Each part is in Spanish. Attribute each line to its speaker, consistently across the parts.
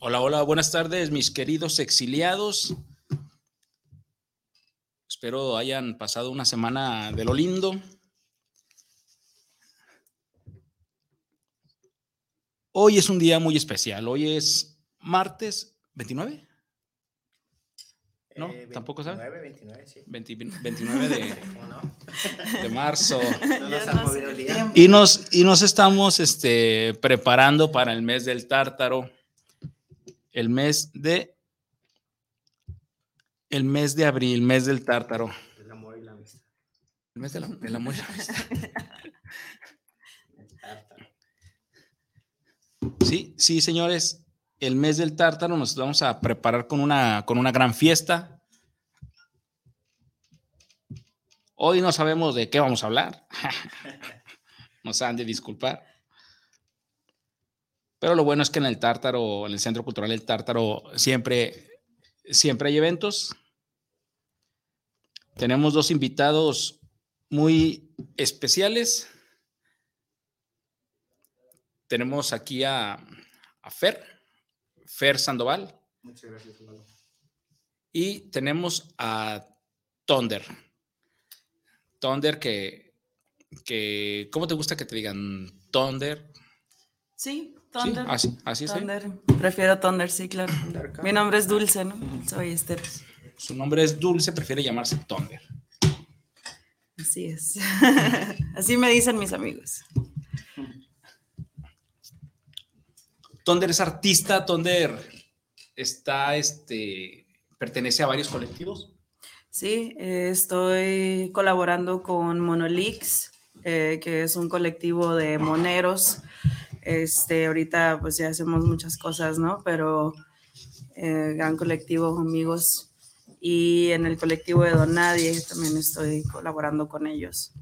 Speaker 1: Hola, hola, buenas tardes, mis queridos exiliados. Espero hayan pasado una semana de lo lindo. Hoy es un día muy especial. Hoy es martes 29. ¿No?
Speaker 2: Eh,
Speaker 1: ¿Tampoco sabe?
Speaker 2: 29, 29, sí.
Speaker 1: 20 29 de,
Speaker 2: ¿Cómo no?
Speaker 1: de marzo.
Speaker 2: No nos han movido el día.
Speaker 1: Y nos, y nos estamos este, preparando para el mes del tártaro, el mes de, el mes de abril, mes del tártaro,
Speaker 2: El amor y la amistad.
Speaker 1: el mes de del amor y la amistad.
Speaker 2: El tártaro.
Speaker 1: Sí, sí, señores, el mes del tártaro nos vamos a preparar con una, con una gran fiesta. Hoy no sabemos de qué vamos a hablar. Nos han de disculpar. Pero lo bueno es que en el Tártaro, en el Centro Cultural del Tártaro, siempre, siempre hay eventos. Tenemos dos invitados muy especiales. Tenemos aquí a, a Fer, Fer Sandoval,
Speaker 2: Muchas gracias,
Speaker 1: y tenemos a Thunder. Thunder que, que, ¿cómo te gusta que te digan Thunder?
Speaker 3: Sí,
Speaker 1: Sí,
Speaker 3: Thunder.
Speaker 1: así, así sí.
Speaker 3: Thunder. Prefiero Thunder, sí, claro. Mi nombre es Dulce, ¿no? Soy Esther.
Speaker 1: Su nombre es Dulce, prefiere llamarse Thunder.
Speaker 3: Así es. Así me dicen mis amigos.
Speaker 1: Thunder es artista, Thunder está, este, pertenece a varios colectivos.
Speaker 3: Sí, eh, estoy colaborando con Monolix, eh, que es un colectivo de moneros. Este, ahorita pues ya hacemos muchas cosas, ¿no? Pero eh, gran colectivo, amigos. Y en el colectivo de Donadie también estoy colaborando con ellos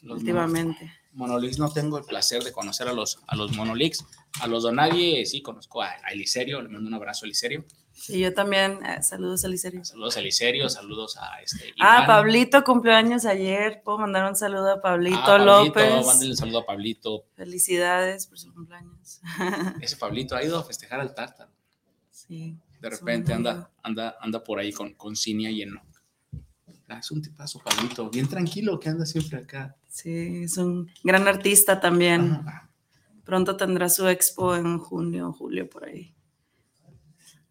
Speaker 1: Los
Speaker 3: últimamente.
Speaker 1: Monolix no tengo el placer de conocer a los, a los Monolix. A los Donadie sí conozco a, a Eliserio, le mando un abrazo a Eliserio.
Speaker 3: Sí, yo también. eh, saludos a Licerio.
Speaker 1: Saludos a Eliserio, saludos a este.
Speaker 3: Ah. Pablito cumpleaños ayer. Puedo mandar un saludo a Pablito,
Speaker 1: Ah, Pablito,
Speaker 3: López.
Speaker 1: Un saludo a Pablito.
Speaker 3: Felicidades por su cumpleaños.
Speaker 1: Ese Pablito ha ido a festejar al Tártaro.
Speaker 3: sí.
Speaker 1: De repente anda, anda, anda por ahí con, con Cinia y Enoch. Ah, es un tipazo, Pablito, bien tranquilo que anda siempre acá.
Speaker 3: Sí, es un gran artista también.
Speaker 1: Ajá.
Speaker 3: Pronto tendrá su expo en junio o julio por ahí.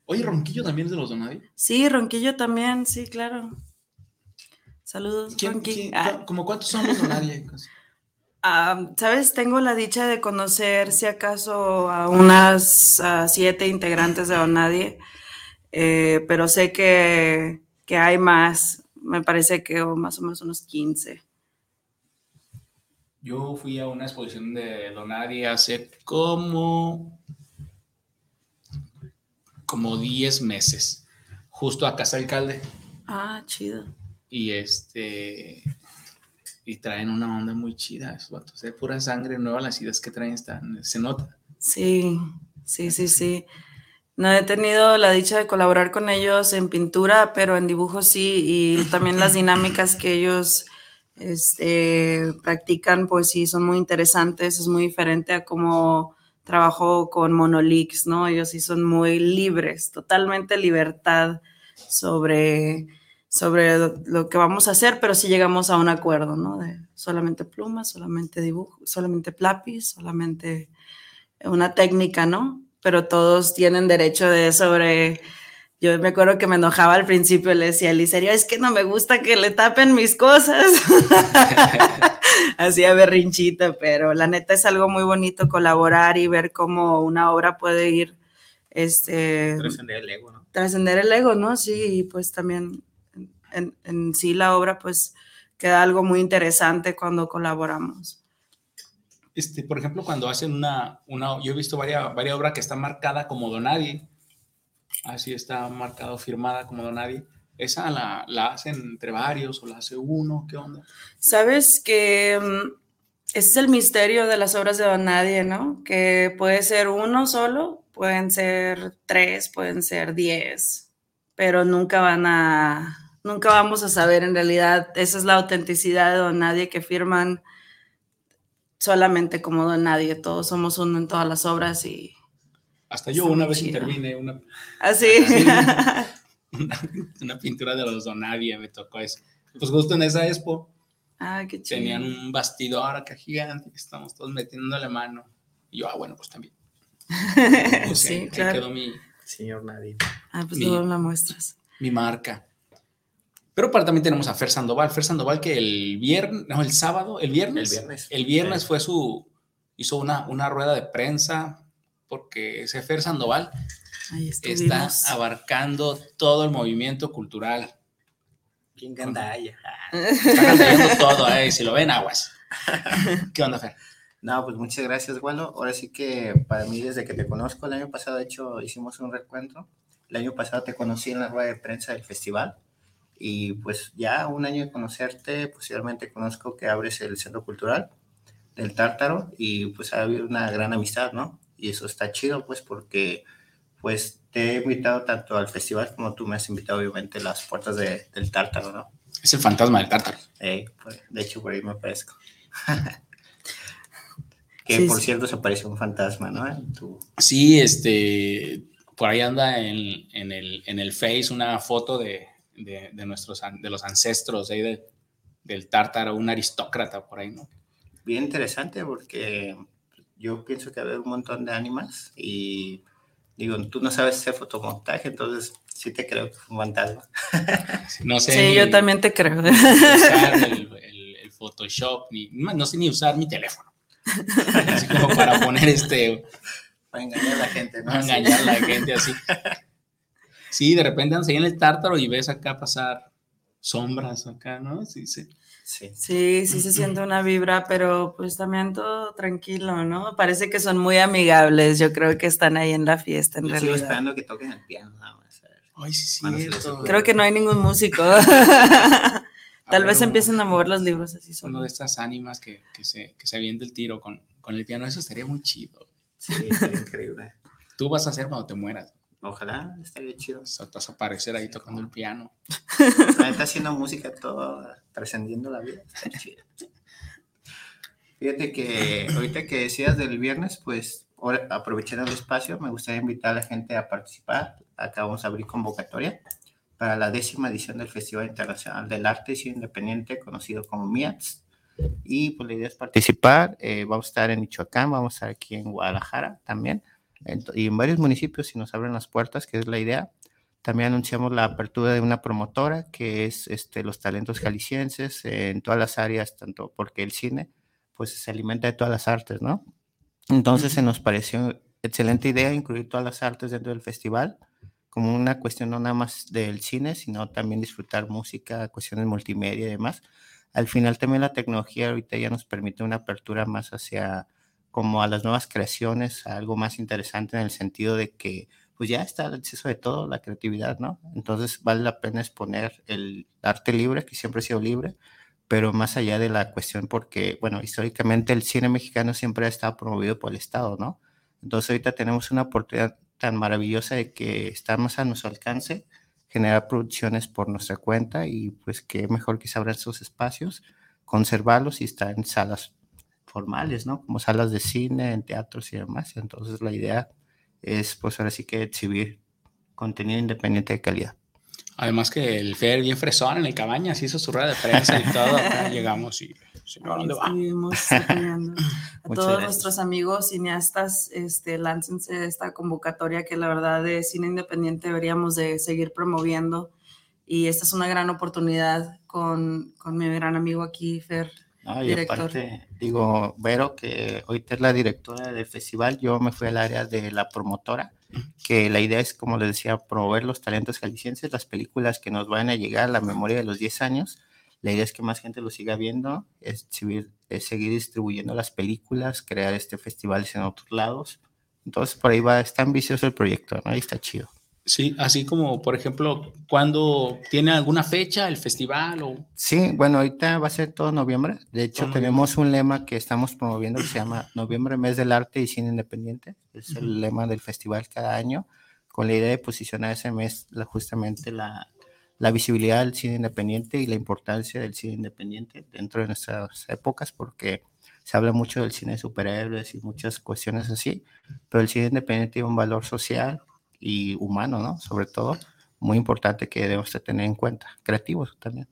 Speaker 1: Oye, Ronquillo también es de los Donadi.
Speaker 3: Sí, Ronquillo también, sí, claro. Saludos,
Speaker 1: ¿Quién,
Speaker 3: Ronqui.
Speaker 1: quién-
Speaker 3: Ah,
Speaker 1: ¿Cómo cuántos son los Donadi?
Speaker 3: ah, Sabes, tengo la dicha de conocer, si acaso, a unas siete integrantes de Donadie, eh, pero sé que, que hay más. Me parece que más o menos unos 15.
Speaker 1: Yo fui a una exposición de Donadi hace como, como 10 meses, justo a Casa Alcalde.
Speaker 3: Ah, chido.
Speaker 1: Y este. Y traen una onda muy chida, esos vatos. De pura sangre nueva, las ideas que traen están. Se nota.
Speaker 3: Sí, sí, sí, sí. No he tenido la dicha de colaborar con ellos en pintura, pero en dibujo sí, y también las dinámicas que ellos este, practican, pues sí, son muy interesantes, es muy diferente a cómo trabajo con Monolix, ¿no? Ellos sí son muy libres, totalmente libertad sobre, sobre lo- que vamos a hacer, pero sí llegamos a un acuerdo, ¿no? De solamente plumas, solamente dibujo, solamente lápiz, solamente una técnica, ¿no? Pero todos tienen derecho de sobre... Yo me acuerdo que me enojaba al principio, le decía a es que no me gusta que le tapen mis cosas. Hacía berrinchito, pero la neta es algo muy bonito colaborar y ver cómo una obra puede ir, este...
Speaker 2: Trascender el ego, ¿no?
Speaker 3: Trascender el ego, ¿no? Sí, y pues también en, en sí la obra pues queda algo muy interesante cuando colaboramos.
Speaker 1: Este, por ejemplo, cuando hacen una, una yo he visto varias, varias obras que está marcada como Donadie, así está marcada o firmada como Donadie. ¿Esa la, la hacen entre varios o la hace uno? ¿Qué onda?
Speaker 3: Sabes que um, ese es el misterio de las obras de Donadie, ¿no? Que puede ser uno solo, pueden ser tres, pueden ser diez, pero nunca van a, nunca vamos a saber en realidad. Esa es la autenticidad de Donadie que firman solamente como Donadie. Todos somos uno en todas las obras y
Speaker 1: Hasta yo
Speaker 3: Está
Speaker 1: una vez
Speaker 3: chido.
Speaker 1: intervine una,
Speaker 3: así.
Speaker 1: una, una pintura de los Donadie, me tocó eso. Pues justo en esa expo
Speaker 3: ah, qué chido.
Speaker 1: tenían un bastidor acá gigante que estamos todos metiéndole mano. Y yo, ah, bueno, pues también. Pues,
Speaker 3: sí,
Speaker 1: ahí- ahí
Speaker 3: claro.
Speaker 1: quedó mi,
Speaker 2: Señor Nadie.
Speaker 3: Ah, pues
Speaker 1: Mi-
Speaker 3: luego la muestras.
Speaker 1: mi marca. Pero para, también tenemos a Fer Sandoval. Fer Sandoval que el viernes, no, el sábado, el viernes.
Speaker 2: El viernes.
Speaker 1: El viernes
Speaker 2: Sí.
Speaker 1: fue su, hizo una, una rueda de prensa porque ese Fer Sandoval está abarcando todo el movimiento cultural.
Speaker 2: ¿Quién gandalla?
Speaker 1: Está abarcando todo, eh, si lo ven, aguas. ¿Qué onda, Fer?
Speaker 4: No, pues muchas gracias, Waldo. Ahora sí que para mí, desde que te conozco, el año pasado, de hecho, hicimos un recuento. El año pasado te conocí en la rueda de prensa del festival. Y pues ya un año de conocerte, posiblemente conozco que abres el Centro Cultural del Tártaro y pues ha habido una gran amistad, ¿no? Y eso está chido, pues, porque pues te he invitado tanto al festival como tú me has invitado, obviamente, a las puertas de- del Tártaro, ¿no?
Speaker 1: Es el fantasma del tártaro.
Speaker 4: Eh, pues, de hecho, por ahí me aparezco. que
Speaker 3: Sí,
Speaker 4: por
Speaker 3: sí.
Speaker 4: cierto se parece un fantasma, ¿no? En tu-
Speaker 1: Sí, este, por ahí anda en, en el, en el Face una foto de, de, de nuestros, de los ancestros ahí de- del tártaro, un aristócrata por ahí, ¿no?
Speaker 4: Bien interesante porque yo pienso que había un montón de ánimas y digo, tú no sabes hacer fotomontaje, entonces sí te creo que fue un fantasma.
Speaker 1: No sé.
Speaker 3: Sí, yo también te creo.
Speaker 1: ni usar el, el- el Photoshop, ni, no sé ni usar mi teléfono. Así como para poner este,
Speaker 4: Para engañar a la gente, ¿no?
Speaker 1: no engañar a la gente así. Sí, de repente andas ahí en el tártaro y ves acá pasar sombras acá, ¿no? Sí, sí.
Speaker 4: Sí.
Speaker 3: Sí, sí se siente una vibra, pero pues también todo tranquilo, ¿no? Parece que son muy amigables. Yo creo que están ahí en la fiesta, en
Speaker 4: Yo sigo
Speaker 3: realidad.
Speaker 4: esperando que toquen el piano, nada más.
Speaker 1: Ay, sí,
Speaker 4: Bueno.
Speaker 3: Creo que no hay ningún músico. Tal vez empiecen a mover los libros así
Speaker 1: Uno de estas ánimas que, que se, que se avienta el tiro con, con el piano, eso estaría muy chido.
Speaker 4: Sí, increíble.
Speaker 1: Tú vas a hacer cuando te mueras.
Speaker 4: Ojalá, estaría chido.
Speaker 1: A aparecer ahí tocando el piano.
Speaker 4: Neta haciendo música todo, trascendiendo la vida. Está chido. Fíjate que ahorita que decías del viernes, pues aprovechando el espacio, me gustaría invitar a la gente a participar. Acá vamos a abrir convocatoria para la décima edición del Festival Internacional del Arte y Independiente, conocido como MIATS. Y pues la idea es participar. eh, vamos a estar en Michoacán, vamos a estar aquí en Guadalajara también, y en varios municipios si nos abren las puertas, que es la idea. También anunciamos la apertura de una promotora que es este, los talentos jaliscienses en todas las áreas, tanto porque el cine pues se alimenta de todas las artes, ¿no? Entonces se nos pareció excelente idea incluir todas las artes dentro del festival como una cuestión no nada más del cine, sino también disfrutar música, cuestiones multimedia y demás. Al final también la tecnología ahorita ya nos permite una apertura más hacia como a las nuevas creaciones, a algo más interesante en el sentido de que pues ya está el acceso de todo, la creatividad, ¿no? Entonces vale la pena exponer el arte libre, que siempre ha sido libre, pero más allá de la cuestión, porque, bueno, históricamente el cine mexicano siempre ha estado promovido por el Estado, ¿no? Entonces ahorita tenemos una oportunidad tan maravillosa de que está más a nuestro alcance, generar producciones por nuestra cuenta y pues qué mejor que se abran esos espacios, conservarlos y estar en salas formales, ¿no? Como salas de cine, en teatros y demás. Entonces la idea es pues ahora sí que exhibir contenido independiente de calidad.
Speaker 1: Además que el Fer bien fresón en el cabaña, se hizo su rueda de prensa y todo. Llegamos y, señor, ¿dónde va?
Speaker 3: A todos
Speaker 4: gracias.
Speaker 3: nuestros amigos cineastas, este, láncense esta convocatoria que la verdad de cine independiente deberíamos de seguir promoviendo. Y esta es una gran oportunidad con, con mi gran amigo aquí, Fer.
Speaker 4: No, y
Speaker 3: Director.
Speaker 4: aparte, digo, Vero, que ahorita es la directora del festival, yo me fui al área de la promotora, que la idea es, como les decía, promover los talentos jaliscienses, las películas que nos van a llegar a la memoria de los 10 años. La idea es que más gente lo siga viendo, es, seguir- es seguir distribuyendo las películas, crear este festivales en otros lados. Entonces, por ahí va, está ambicioso el proyecto, ¿no? Y está chido.
Speaker 1: Sí, así como, por ejemplo, cuando tiene alguna fecha el festival o
Speaker 4: Sí, bueno, ahorita va a ser todo noviembre. De hecho,
Speaker 1: Todo
Speaker 4: tenemos un lema que estamos promoviendo que se llama Noviembre, Mes del Arte y Cine Independiente. Es el lema del festival cada año, con la idea de posicionar ese mes la- justamente la, la visibilidad del cine independiente y la importancia del cine independiente dentro de nuestras épocas, porque se habla mucho del cine de superhéroes y muchas cuestiones así, pero el cine independiente tiene un valor social y humano, ¿no? Sobre todo, muy importante que debemos de tener en cuenta. Creativos también.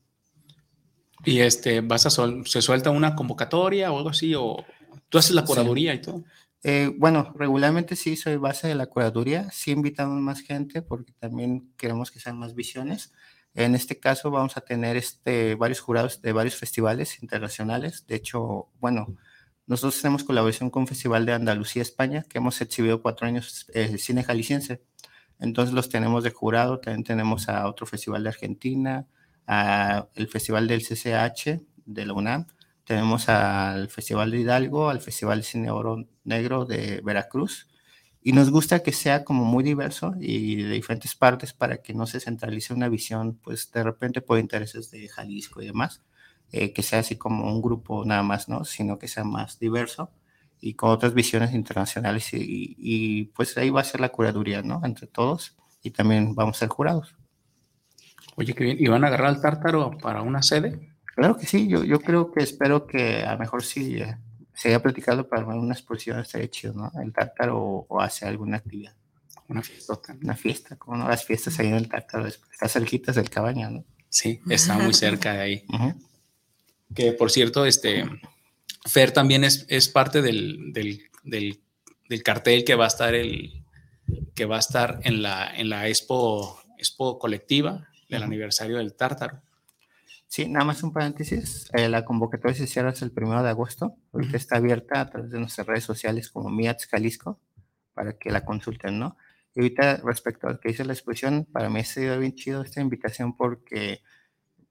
Speaker 1: y este vas a sol- se suelta una convocatoria o algo así o tú haces la
Speaker 4: Sí.
Speaker 1: curaduría y todo.
Speaker 4: Eh, bueno, regularmente sí soy base de la curaduría, sí invitamos más gente porque también queremos que sean más visiones. En este caso vamos a tener este, varios jurados de varios festivales internacionales. De hecho, bueno, nosotros tenemos colaboración con un festival de Andalucía, España, que hemos exhibido cuatro años eh, el cine jalisciense. Entonces los tenemos de jurado, también tenemos a otro festival de Argentina, a el festival del CCH de la UNAM, tenemos al Festival de Hidalgo, al Festival de Cine Oro Negro de Veracruz. Y nos gusta que sea como muy diverso y de diferentes partes para que no se centralice una visión, pues de repente por intereses de Jalisco y demás, eh, que sea así como un grupo nada más, ¿no? Sino que sea más diverso y con otras visiones internacionales y, y, y, pues ahí va a ser la curaduría, ¿no? Entre todos y también vamos a ser jurados.
Speaker 1: Oye, qué bien. ¿Y van a agarrar al tártaro para una sede?
Speaker 4: Claro que sí, yo, yo creo que espero que a lo mejor sí eh, se haya platicado para una exposición, estaría chido, ¿no? El tártaro o, o hacer alguna actividad,
Speaker 1: Una fiestota.
Speaker 4: una fiesta, como no las fiestas ahí en el tártaro, es- está cerquitas del cabaña, ¿no?
Speaker 1: Sí, está muy cerca de ahí.
Speaker 4: Ujú.
Speaker 1: Que por cierto, este Fer también es, es parte del, del, del- del cartel que va a estar el que va a estar en la en la expo expo colectiva del
Speaker 4: Ujú.
Speaker 1: aniversario del Tártaro.
Speaker 4: Sí, nada más un paréntesis, eh, la convocatoria se cierra hasta el primero de agosto, ahorita
Speaker 1: Ujú.
Speaker 4: está abierta a través de nuestras redes sociales como Miats Jalisco, para que la consulten, ¿no? Y ahorita respecto a lo que dice la exposición, para mí ha sido bien chido esta invitación porque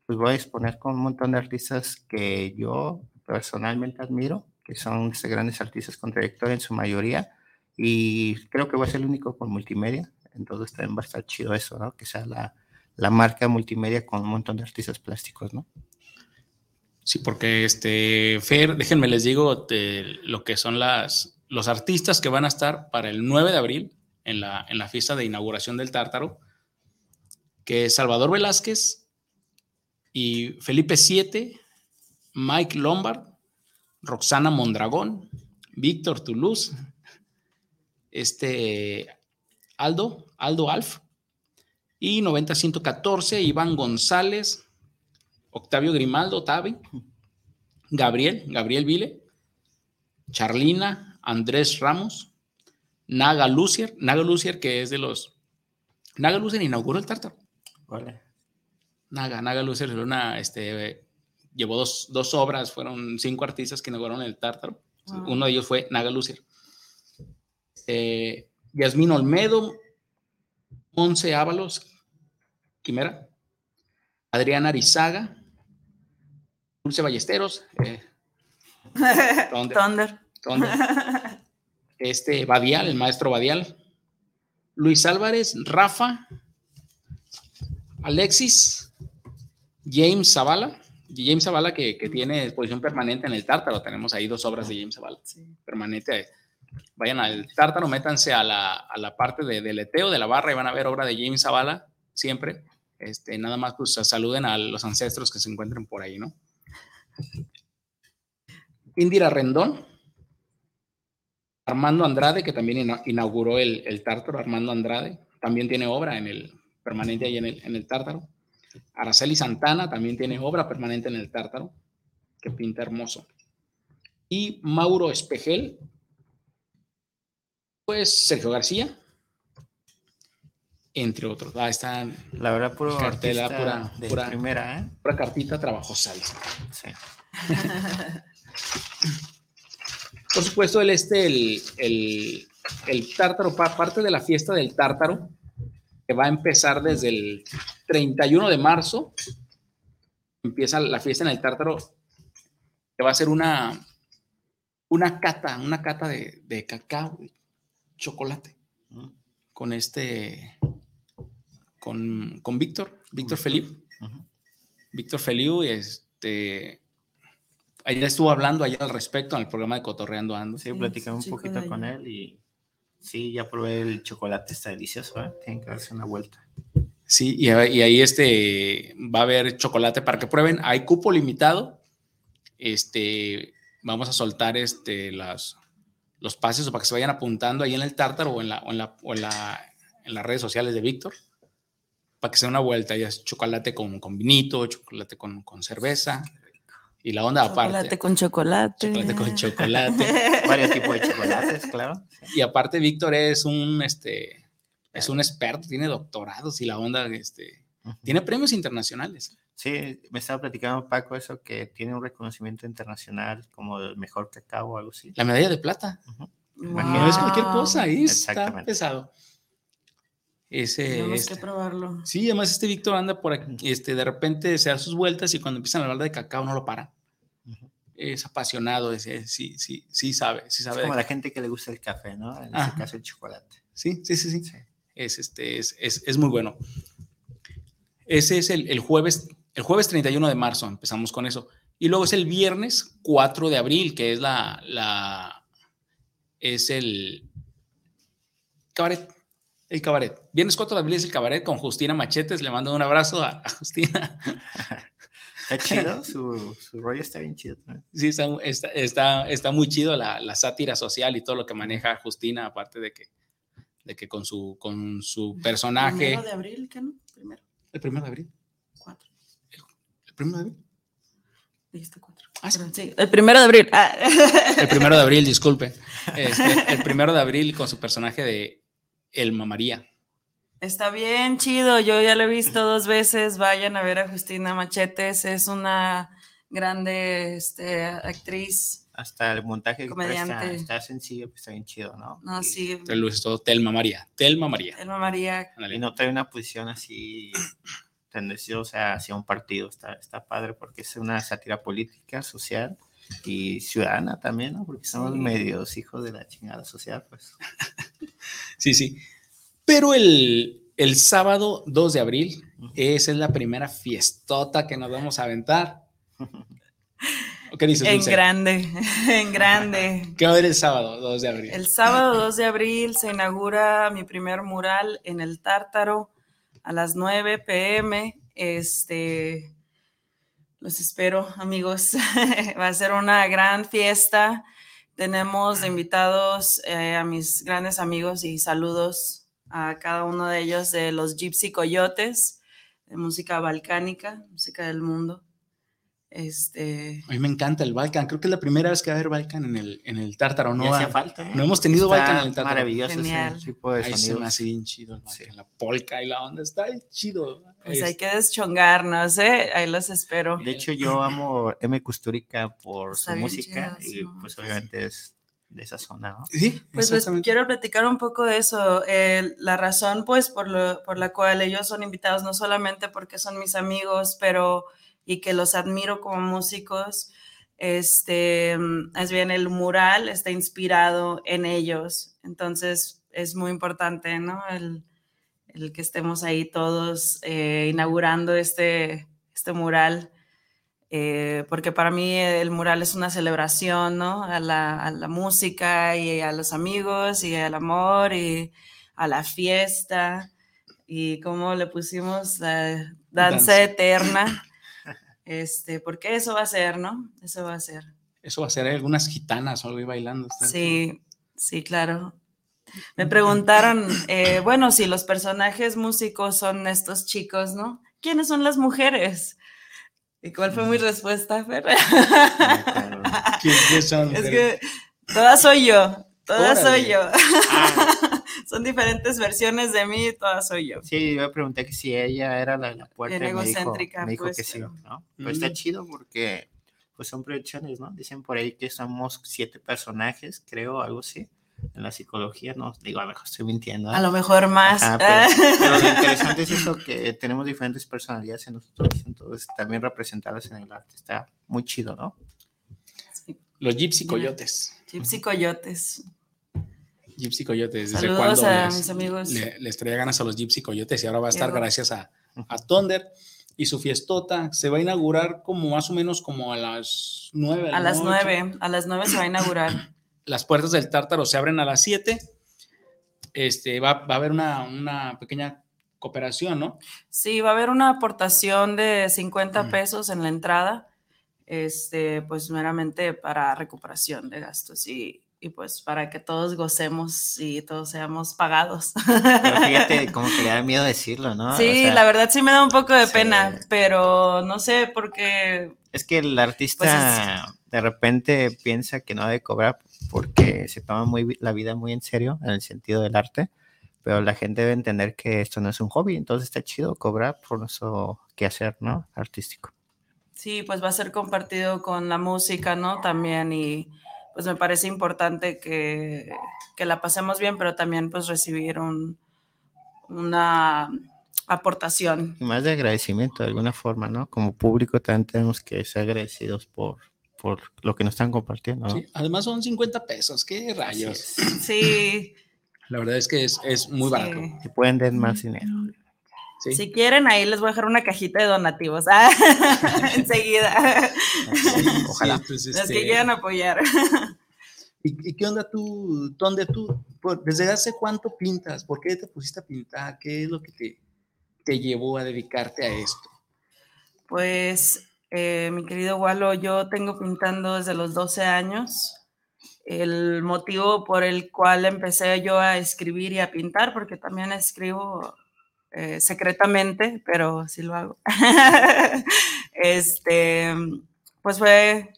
Speaker 4: pues voy a exponer con un montón de artistas que yo personalmente admiro, que son este, grandes artistas con trayectoria en su mayoría, y creo que voy a ser el único con multimedia, entonces también va a estar chido eso, ¿no? Que sea la, la marca multimedia con un montón de artistas plásticos, ¿no?
Speaker 1: Sí, porque este Fer, déjenme les digo lo que son las los artistas que van a estar para el 9 de abril en la, en la fiesta de inauguración del Tártaro, que es Salvador Velázquez y Felipe VII, Mike Lombard, Roxana Mondragón, Víctor Toulouse, este Aldo, Aldo Alf, y 90-114, Iván González, Octavio Grimaldo, Tavi, Gabriel, Gabriel Vile, Charlina, Andrés Ramos, Naga Lucier, Naga Lucier que es de los... Naga Lucier inauguró el Tártaro. Naga, Naga Lucier era una, este, llevó dos, dos obras, fueron cinco artistas que inauguraron el Tártaro.
Speaker 3: Wow.
Speaker 1: Uno de ellos fue Naga Lucier. Eh, Yasmín Olmedo, Monse Ábalos, Quimera, Adriana Arizaga, Dulce Ballesteros, eh, Thunder,
Speaker 3: Thunder.
Speaker 1: Thunder, este Badial, el maestro Badial, Luis Álvarez, Rafa, Alexis, James Zavala, James Zavala que, que tiene exposición permanente en el Tártaro, tenemos ahí dos obras de James Zavala
Speaker 3: Sí.
Speaker 1: permanente. Vayan al Tártaro, métanse a la, a la parte de deleteo de la barra y van a ver obra de James Zavala siempre. Este, nada más pues saluden a los ancestros que se encuentren por ahí, ¿no? Indira Rendón, Armando Andrade, que también ina- inauguró el, el Tártaro, Armando Andrade, también tiene obra en el, permanente ahí en el, en el Tártaro. Araceli Santana también tiene obra permanente en el Tártaro, que pinta hermoso. Y Mauro Espejel, pues Sergio García, entre otros. Ah, están
Speaker 4: La verdad, puro
Speaker 1: Cartela, pura-
Speaker 4: de
Speaker 1: pura-
Speaker 4: primera, ¿eh?
Speaker 1: pura cartita trabajosa.
Speaker 4: Sí.
Speaker 1: Por supuesto, el este, el, el, el tártaro, pa- parte de la fiesta del tártaro, que va a empezar desde el 31 de marzo, empieza la fiesta en el tártaro, que va a ser una, una cata, una cata de, de cacao y chocolate, con este, con, con Víctor, Víctor Felipe.
Speaker 4: ujú.
Speaker 1: Víctor Feliu, este, ayer estuvo hablando allá al respecto en el programa de Cotorreando Ando.
Speaker 4: Sí,
Speaker 3: Sí,
Speaker 4: platicé un poquito con él y sí, ya probé el chocolate, está delicioso, ¿eh? Tienen que darse una vuelta.
Speaker 1: Sí, y, ahí este, va a haber chocolate para que prueben. Hay cupo limitado. Este, vamos a soltar este, las, los pases para que se vayan apuntando ahí en el tártaro o en, la, en, la, en, la- en las redes sociales de Víctor. Para que se dé una vuelta. Ya es chocolate con, con vinito, chocolate con, con cerveza. Y la onda
Speaker 3: Chocolate
Speaker 1: aparte.
Speaker 3: con chocolate.
Speaker 1: Chocolate con chocolate.
Speaker 4: Varios tipos de chocolates, claro.
Speaker 1: Y aparte, Víctor es un, este, es un experto, tiene doctorados y la onda, este, tiene premios internacionales.
Speaker 4: Sí, me estaba platicando Paco eso, que tiene un reconocimiento internacional como el mejor cacao o algo así.
Speaker 1: La medalla de plata.
Speaker 4: Wow.
Speaker 1: No es cualquier cosa, ahí está
Speaker 4: Exactamente.
Speaker 1: pesado. Ese,
Speaker 3: Tenemos
Speaker 1: este-
Speaker 3: que probarlo.
Speaker 1: sí, además este Víctor anda por aquí, este, de repente se da sus vueltas y cuando empiezan a hablar de cacao no lo para. Es apasionado, es- es- sí, sí, sí sabe, sí
Speaker 4: Es
Speaker 1: sabe. de
Speaker 4: como la gente que le gusta el café, ¿no? En
Speaker 1: Ajá.
Speaker 4: este caso el chocolate.
Speaker 1: Sí, sí, sí, sí.
Speaker 4: Sí.
Speaker 1: Es, este, es, es, es muy bueno. Ese es el, el jueves, el jueves 31 de marzo, empezamos con eso. Y luego es el viernes 4 de abril, que es la, la es el cabaret, el cabaret. Viernes 4 de abril es el cabaret con Justina Machetes. Le mando un abrazo a, a Justina.
Speaker 4: Está chido, su, su rollo está bien chido también.
Speaker 1: Sí, está, está, está, está muy chido la, la sátira social y todo lo que maneja Justina, aparte de que, de que con su, con su personaje.
Speaker 3: Primero de abril, ¿qué no? Primero,
Speaker 1: El primero de abril.
Speaker 3: cuatro.
Speaker 1: El primero de abril.
Speaker 3: Dijiste cuatro.
Speaker 1: Ah, sí.
Speaker 3: El primero de abril. Ah.
Speaker 1: El primero de abril, disculpe. Este, el primero de abril con su personaje de Elma María.
Speaker 3: Está bien chido, yo ya lo he visto dos veces, vayan a ver a Justina Machetes, es una grande este, actriz.
Speaker 4: Hasta el montaje
Speaker 3: Comediante.
Speaker 4: está sencillo, pues está bien chido, ¿no?
Speaker 3: No,
Speaker 4: Y-
Speaker 3: sí,
Speaker 1: luz es todo Telma María. Telma María.
Speaker 3: Elma María.
Speaker 4: Y no trae una posición así tendenciosa hacia un partido. Está, está padre porque es una sátira política, social y ciudadana también, ¿no? Porque somos
Speaker 3: Sí.
Speaker 4: medios hijos de la chingada social, pues.
Speaker 1: Sí, sí. Pero el, el sábado 2 de abril, esa es la primera fiestota que nos vamos a aventar. ¿O ¿Qué dices,
Speaker 3: en
Speaker 1: Dulce?
Speaker 3: grande, en grande.
Speaker 1: ¿Qué va a haber el sábado 2 de abril?
Speaker 3: El sábado 2 de abril se inaugura mi primer mural en el Tártaro a las 9 pm. Este, los espero, amigos. Va a ser una gran fiesta. Tenemos de invitados eh, a mis grandes amigos y saludos a cada uno de ellos de los Gypsy Coyotes, de música balcánica, música del mundo. Este,
Speaker 1: A mí me encanta el Balkan. Creo que es la primera vez que va a haber Balkan en el, en el Tártaro. No, ha-
Speaker 4: falta. ¿eh?
Speaker 1: no hemos tenido
Speaker 4: Está
Speaker 1: Balkan en el Tártaro.
Speaker 4: Maravilloso
Speaker 3: Genial.
Speaker 4: ese tipo de
Speaker 1: Ahí se me
Speaker 4: sonidos.
Speaker 1: hace bien chido el Balkan.
Speaker 4: Sí.
Speaker 1: La polka y la onda está chido.
Speaker 3: pues
Speaker 1: Es-
Speaker 3: hay que deschongarnos, ¿eh? Ahí los espero.
Speaker 4: De hecho, yo amo M. Custurica por
Speaker 3: Está
Speaker 4: su música
Speaker 3: chido,
Speaker 4: y
Speaker 3: sí.
Speaker 4: pues obviamente es de esa zona, ¿no?
Speaker 1: Sí,
Speaker 3: Pues les
Speaker 1: exactamente.
Speaker 3: quiero platicar un poco de eso. Eh, la razón, pues, por, lo- por la cual ellos son invitados, no solamente porque son mis amigos, pero y que los admiro como músicos, este, es bien, el mural está inspirado en ellos. Entonces, es muy importante, ¿no? El, el que estemos ahí todos eh, inaugurando este, este mural. Eh, porque para mí el mural es una celebración, ¿no? A la, a la música y a los amigos y al amor y a la fiesta y cómo le pusimos la danza eterna, este, porque eso va a ser, ¿no? Eso va a ser.
Speaker 1: Eso va a ser hay algunas gitanas o algo ahí bailando.
Speaker 3: Sí, sí, claro. Me preguntaron, eh, bueno, si los personajes músicos son estos chicos, ¿no? ¿Quiénes son las mujeres? ¿Y cuál fue mi respuesta, Fer?
Speaker 1: ¿Quién- quién son?
Speaker 3: Es que todas soy yo, todas soy yo.
Speaker 4: Ah,
Speaker 3: Son diferentes versiones de mí, todas soy yo.
Speaker 4: sí, yo me pregunté que si ella era la, la puerta. Me dijo,
Speaker 3: egocéntrica,
Speaker 4: me dijo
Speaker 3: pues,
Speaker 4: que sí,
Speaker 3: pero-
Speaker 4: ¿no? Pero está
Speaker 1: Mm.
Speaker 4: chido porque pues son proyecciones, ¿no? Dicen por ahí que somos siete personajes, creo, algo así. En la psicología, no, digo, a lo mejor estoy mintiendo. ¿eh?
Speaker 3: A lo mejor más.
Speaker 4: Ajá, pero, pero lo interesante es eso, que tenemos diferentes personalidades en nosotros, entonces también representadas en el arte. Está muy chido, ¿no?
Speaker 1: Los Gypsy Coyotes.
Speaker 3: Gypsy Coyotes.
Speaker 1: Gypsy Coyotes. ¿Desde
Speaker 3: Saludos
Speaker 1: cuándo
Speaker 3: a
Speaker 1: les,
Speaker 3: mis amigos.
Speaker 1: le- les traía ganas a los Gypsy Coyotes y ahora va a estar gracias a, a Thunder y su fiestota se va a inaugurar como más o menos como a las nueve.
Speaker 3: A
Speaker 1: la
Speaker 3: las nueve, a las nueve se va a inaugurar.
Speaker 1: Las puertas del Tártaro se abren a las 7. Este, va, va a haber una, una pequeña cooperación, ¿no?
Speaker 3: Sí, va a haber una aportación de 50
Speaker 1: Mm.
Speaker 3: pesos en la entrada, este, pues meramente para recuperación de gastos y, y pues para que todos gocemos y todos seamos pagados.
Speaker 4: Pero fíjate, como que le da miedo decirlo, ¿no? O
Speaker 3: Sí,
Speaker 4: sea,
Speaker 3: la verdad sí me da un poco de
Speaker 4: sí.
Speaker 3: pena, pero no sé por qué.
Speaker 4: Es que el artista
Speaker 3: Pues
Speaker 4: de repente piensa que no debe cobrar porque se toma muy, la vida muy en serio en el sentido del arte, pero la gente debe entender que esto no es un hobby, entonces está chido cobrar por nuestro quehacer, ¿no? Artístico.
Speaker 3: Sí, pues va a ser compartido con la música, ¿no? También y pues me parece importante que, que la pasemos bien, pero también pues recibir un, una aportación.
Speaker 4: Y más de agradecimiento de alguna forma, ¿no? Como público también tenemos que ser agradecidos por, por lo que nos están compartiendo, ¿no?
Speaker 1: Sí, Además son 50 pesos, qué rayos.
Speaker 3: Sí,
Speaker 1: La verdad es que es, es muy barato.
Speaker 3: sí.
Speaker 4: Pueden den más dinero.
Speaker 1: Sí.
Speaker 3: Si quieren, ahí les voy a dejar una cajita de donativos. Ah, enseguida.
Speaker 4: Ojalá.
Speaker 1: Sí, pues,
Speaker 3: Los
Speaker 1: este,
Speaker 3: que quieran apoyar.
Speaker 1: ¿Y, y qué onda tú, dónde tú, por- desde hace cuánto pintas? ¿Por qué te pusiste a pintar? ¿Qué es lo que te, te llevó a dedicarte a esto?
Speaker 3: Pues, eh, mi querido Walo, yo tengo pintando desde los 12 años. El motivo por el cual empecé yo a escribir y a pintar, porque también escribo eh, secretamente, pero sí lo hago. este, pues fue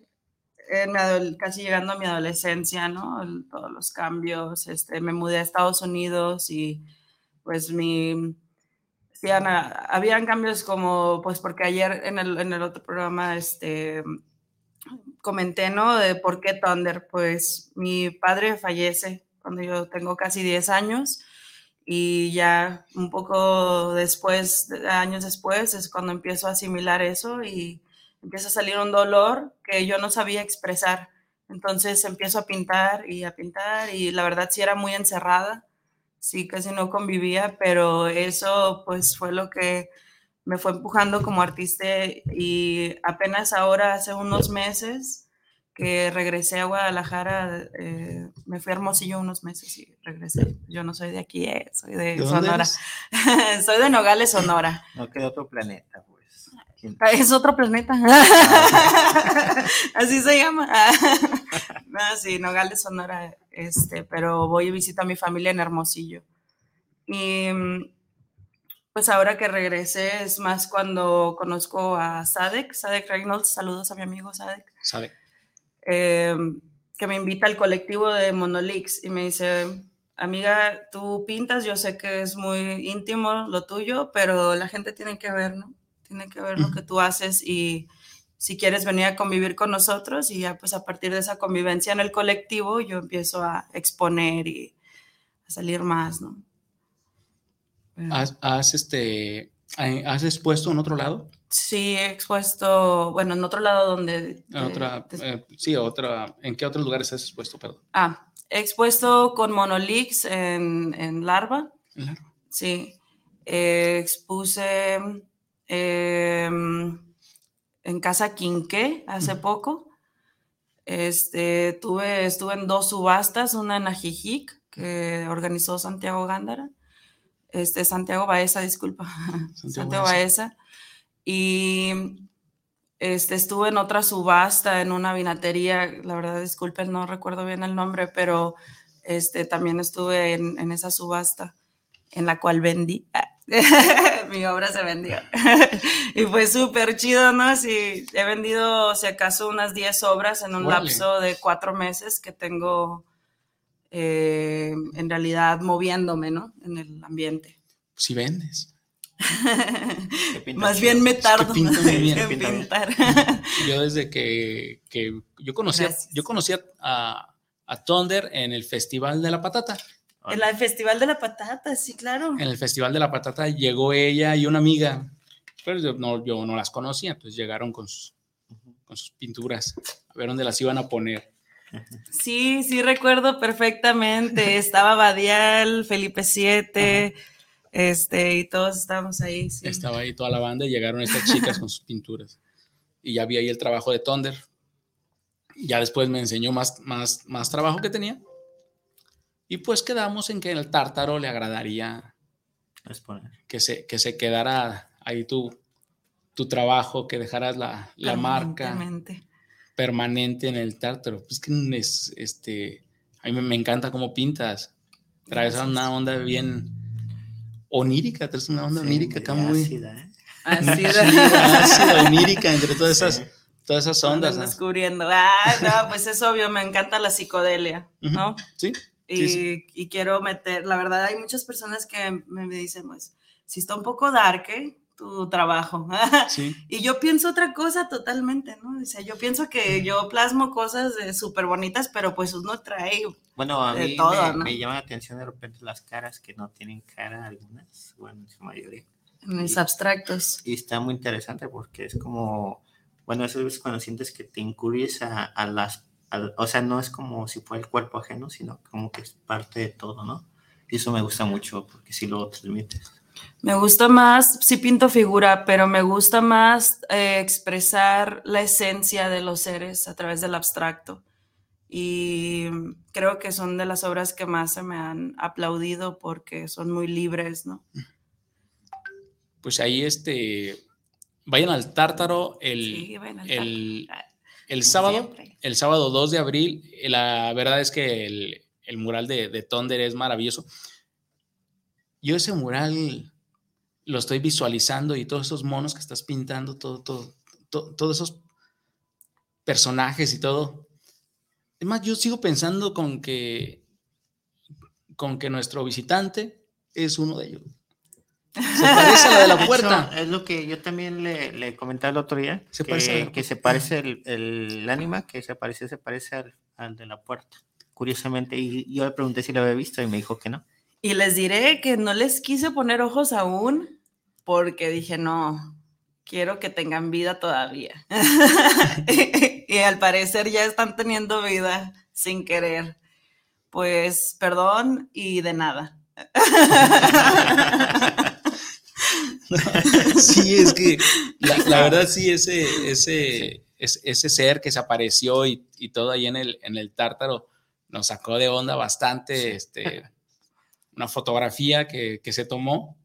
Speaker 3: en casi llegando a mi adolescencia, ¿no? Todos los cambios. Este, me mudé a Estados Unidos y pues mi, sí, Ana, habían cambios como, pues porque ayer en el, en el otro programa, este, comenté, ¿no? De por qué Thunder, pues mi padre fallece cuando yo tengo casi 10 años y ya un poco después, de- años después, es cuando empiezo a asimilar eso y empieza a salir un dolor que yo no sabía expresar. Entonces empiezo a pintar y a pintar y la verdad sí era muy encerrada, sí casi no convivía, pero eso pues fue lo que me fue empujando como artista y apenas ahora, hace unos meses que regresé a Guadalajara, eh, me fui a Hermosillo unos meses y regresé. Yo no soy de aquí, eh, soy de,
Speaker 1: ¿De dónde
Speaker 3: Sonora. soy de Nogales, Sonora.
Speaker 4: No queda otro planeta, pues. ¿Quién-
Speaker 3: Ah, Es otro planeta. Así se llama. no, sí, Nogales, Sonora. Este, pero voy y visito a mi familia en Hermosillo. Y mm, pues ahora que regresé es más cuando conozco a Sadek, Sadek Reynolds, saludos a mi amigo Sadek,
Speaker 1: ¿Sabe?
Speaker 3: Eh, que me invita al colectivo de Monolix y me dice, amiga, tú pintas, yo sé que es muy íntimo lo tuyo, pero la gente tiene que ver, ¿no? Tiene que ver lo que tú haces y si quieres venir a convivir con nosotros y ya pues a partir de esa convivencia en el colectivo yo empiezo a exponer y a salir más, ¿no?
Speaker 1: ¿Has, has, este, has expuesto en otro lado?
Speaker 3: Sí, he expuesto, bueno, en otro lado donde...
Speaker 1: En otra,
Speaker 3: de-
Speaker 1: eh, sí, otra, ¿en qué otros lugares has expuesto, perdón?
Speaker 3: ah, he expuesto con Monolix en, en Larva,
Speaker 1: Claro.
Speaker 3: sí. Eh, expuse em, en Casa Quinqué hace poco. Este, tuve, estuve en dos subastas, una en Ajijic, que organizó Santiago Gándara, este, Santiago Baeza, disculpa, Santiago,
Speaker 1: Baeza.
Speaker 3: Baeza. Y este, estuve en otra subasta, en una vinatería, la verdad, disculpen, no recuerdo bien el nombre, pero este, también estuve en, en esa subasta en la cual vendí. Mi obra se vendió. y fue súper chido, ¿no? Sí, he vendido, si acaso, unas 10 obras en un lapso de cuatro meses que tengo eh, en realidad moviéndome, ¿no? En el ambiente.
Speaker 1: Si vendes.
Speaker 4: Que
Speaker 3: Más bien me
Speaker 1: que
Speaker 3: tardo
Speaker 1: muy bien,
Speaker 4: bien.
Speaker 3: pintar.
Speaker 1: Yo desde que, que yo conocía,
Speaker 3: Gracias.
Speaker 1: yo conocía a, a Thunder en el Festival de la Patata.
Speaker 3: En el Festival de la Patata, sí, claro.
Speaker 1: En el Festival de la Patata llegó ella y una amiga, pero yo no, yo no las conocía, entonces llegaron con sus, con sus pinturas a ver dónde las iban a poner.
Speaker 3: Sí, sí, recuerdo perfectamente. Estaba Badial, Felipe VII, este, y todos estábamos ahí. Sí.
Speaker 1: Estaba ahí toda la banda y llegaron estas chicas con sus pinturas. Y ya vi ahí el trabajo de Thunder. Ya después me enseñó más, más, más trabajo que tenía. Y pues quedamos en que el tártaro le agradaría
Speaker 4: Exponer.
Speaker 1: que se, que se quedara ahí tu, tu trabajo, que dejaras la, la marca permanente en el tártaro. Pues que es, este, a mí me, me encanta cómo pintas. Traes
Speaker 3: Gracias.
Speaker 1: una onda bien onírica, traes una onda
Speaker 4: Sí,
Speaker 1: onírica acá
Speaker 4: muy ácida, ¿eh?
Speaker 3: Así de-
Speaker 1: ácida, onírica entre todas esas, todas esas ondas.
Speaker 3: Descubriendo. Ah, no, pues es obvio, me encanta la psicodelia, ¿no?
Speaker 1: Sí,
Speaker 3: Y,
Speaker 1: Sí, sí.
Speaker 3: y quiero meter, la verdad, hay muchas personas que me, me dicen, pues, si está un poco dark, ¿eh? Tu trabajo.
Speaker 1: sí.
Speaker 3: Y yo pienso otra cosa totalmente, ¿no? O sea, yo pienso que yo plasmo cosas súper bonitas, pero pues uno trae
Speaker 4: Bueno, a
Speaker 3: De
Speaker 4: mí
Speaker 3: todo,
Speaker 4: me,
Speaker 3: ¿no?
Speaker 4: me llama la atención de repente las caras que no tienen cara algunas, bueno, en su mayoría.
Speaker 3: mis abstractos.
Speaker 4: Y está muy interesante porque es como, bueno, eso es cuando sientes que te a, a las, a- o sea, no es como si fuera el cuerpo ajeno, sino como que es parte de todo, ¿no? Y eso me gusta mucho porque sí lo transmites.
Speaker 3: Me gusta más, sí pinto figura, pero me gusta más eh, expresar la esencia de los seres a través del abstracto. Y creo que son de las obras que más se me han aplaudido porque son muy libres, ¿no?
Speaker 1: Pues ahí este, vayan al tártaro el,
Speaker 3: Sí, el
Speaker 1: el, sábado,
Speaker 3: siempre.
Speaker 1: el sábado 2 de abril. La verdad es que el, el mural de, de Thunder es maravilloso. Yo ese mural lo estoy visualizando y todos esos monos que estás pintando, todo, todo, to- todos esos personajes y todo. Es más, yo sigo pensando con que, con que nuestro visitante es uno de ellos. Se parece a la de la puerta.
Speaker 4: Eso es lo que yo también le, le comenté el otro día,
Speaker 1: Se
Speaker 4: que,
Speaker 1: parece
Speaker 4: que se parece el, el ánima, que se parece, se parece al, al de la puerta, curiosamente. Y yo le pregunté si lo había visto y me dijo que no.
Speaker 3: Y les diré que no les quise poner ojos aún porque dije, no, quiero que tengan vida todavía. y al parecer ya están teniendo vida sin querer. Pues perdón y de nada.
Speaker 1: Sí, es que la, la verdad sí, ese, ese, es- ese ser que se apareció y, y todo ahí en el, en el tártaro nos sacó de onda bastante, este, una fotografía que, que se tomó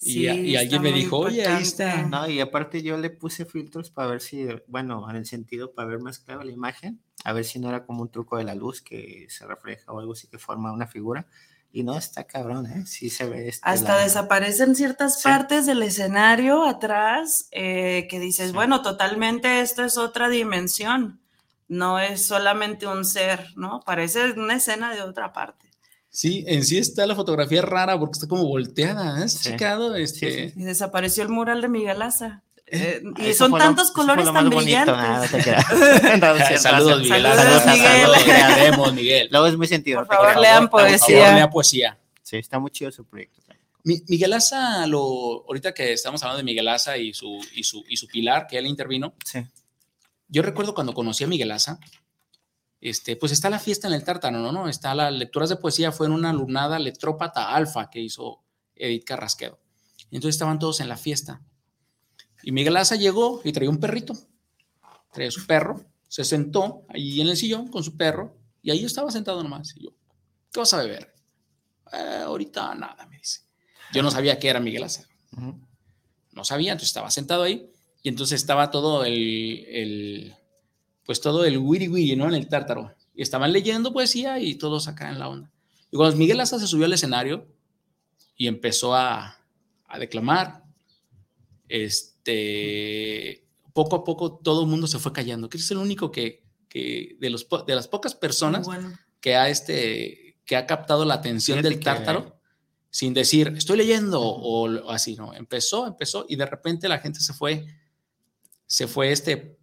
Speaker 1: y, a-
Speaker 3: Sí,
Speaker 1: y alguien
Speaker 3: está
Speaker 1: me dijo, oye, ahí está.
Speaker 4: No, y aparte yo le puse filtros para ver si, bueno, en el sentido para ver más claro la imagen, a ver si no era como un truco de la luz que se refleja o algo así que forma una figura. Y no está cabrón, ¿eh? Sí se ve. este,
Speaker 3: Hasta
Speaker 4: la-
Speaker 3: desaparecen ciertas
Speaker 4: Sí.
Speaker 3: partes del escenario atrás eh, que dices,
Speaker 4: Sí.
Speaker 3: bueno, totalmente esto es otra dimensión. No es solamente un ser, ¿no? Parece una escena de otra parte.
Speaker 1: Sí, en sí está la fotografía rara porque está como volteada, ¿eh? ¿Has
Speaker 4: Sí.
Speaker 1: checado? Este,
Speaker 4: sí,
Speaker 3: Y desapareció el mural de Miguel Asa. Eh, y
Speaker 4: Eso
Speaker 3: son
Speaker 4: lo-
Speaker 3: tantos colores tan
Speaker 4: bonito.
Speaker 3: brillantes.
Speaker 1: Saludos, Miguel.
Speaker 3: Saludos,
Speaker 1: Saludos,
Speaker 3: Miguel.
Speaker 1: saludos, Miguel.
Speaker 4: Luego es muy sentido.
Speaker 3: Por favor, lean
Speaker 1: Por favor,
Speaker 3: poesía.
Speaker 1: lea poesía.
Speaker 4: Sí, está muy chido su proyecto.
Speaker 1: Mi- Miguel Asa, lo, ahorita que estamos hablando de Miguel Asa y su, y su, y su pilar, que él intervino,
Speaker 4: Sí.
Speaker 1: yo recuerdo cuando conocí a Miguel Asa, este, pues está la fiesta en el Tártaro, ¿no? ¿no? Está las lecturas de poesía, fue en una lunada letrópata alfa que hizo Edith Carrasquedo. Y entonces estaban todos en la fiesta. Y Miguel Asa llegó y traía un perrito. Traía su perro, se sentó ahí en el sillón con su perro y ahí estaba sentado nomás. Y yo, ¿qué vas a beber? "Eh, ahorita nada, me dice. Yo no sabía que era Miguel Asa no sabía, entonces estaba sentado ahí y entonces estaba todo el, el pues todo el wiri wiri, ¿no? En el tártaro. y estaban leyendo poesía y todos acá en la onda. Y cuando Miguel Asa se subió al escenario y empezó a, a declamar, este, poco a poco todo el mundo se fue callando. Que es el único que, que de, los, de las pocas personas
Speaker 3: Bueno,
Speaker 1: que ha, este, que ha captado la atención
Speaker 4: Fíjate
Speaker 1: del
Speaker 4: que-
Speaker 1: tártaro sin decir, estoy leyendo o, o así, ¿no? Empezó, empezó y de repente la gente se fue, se fue este,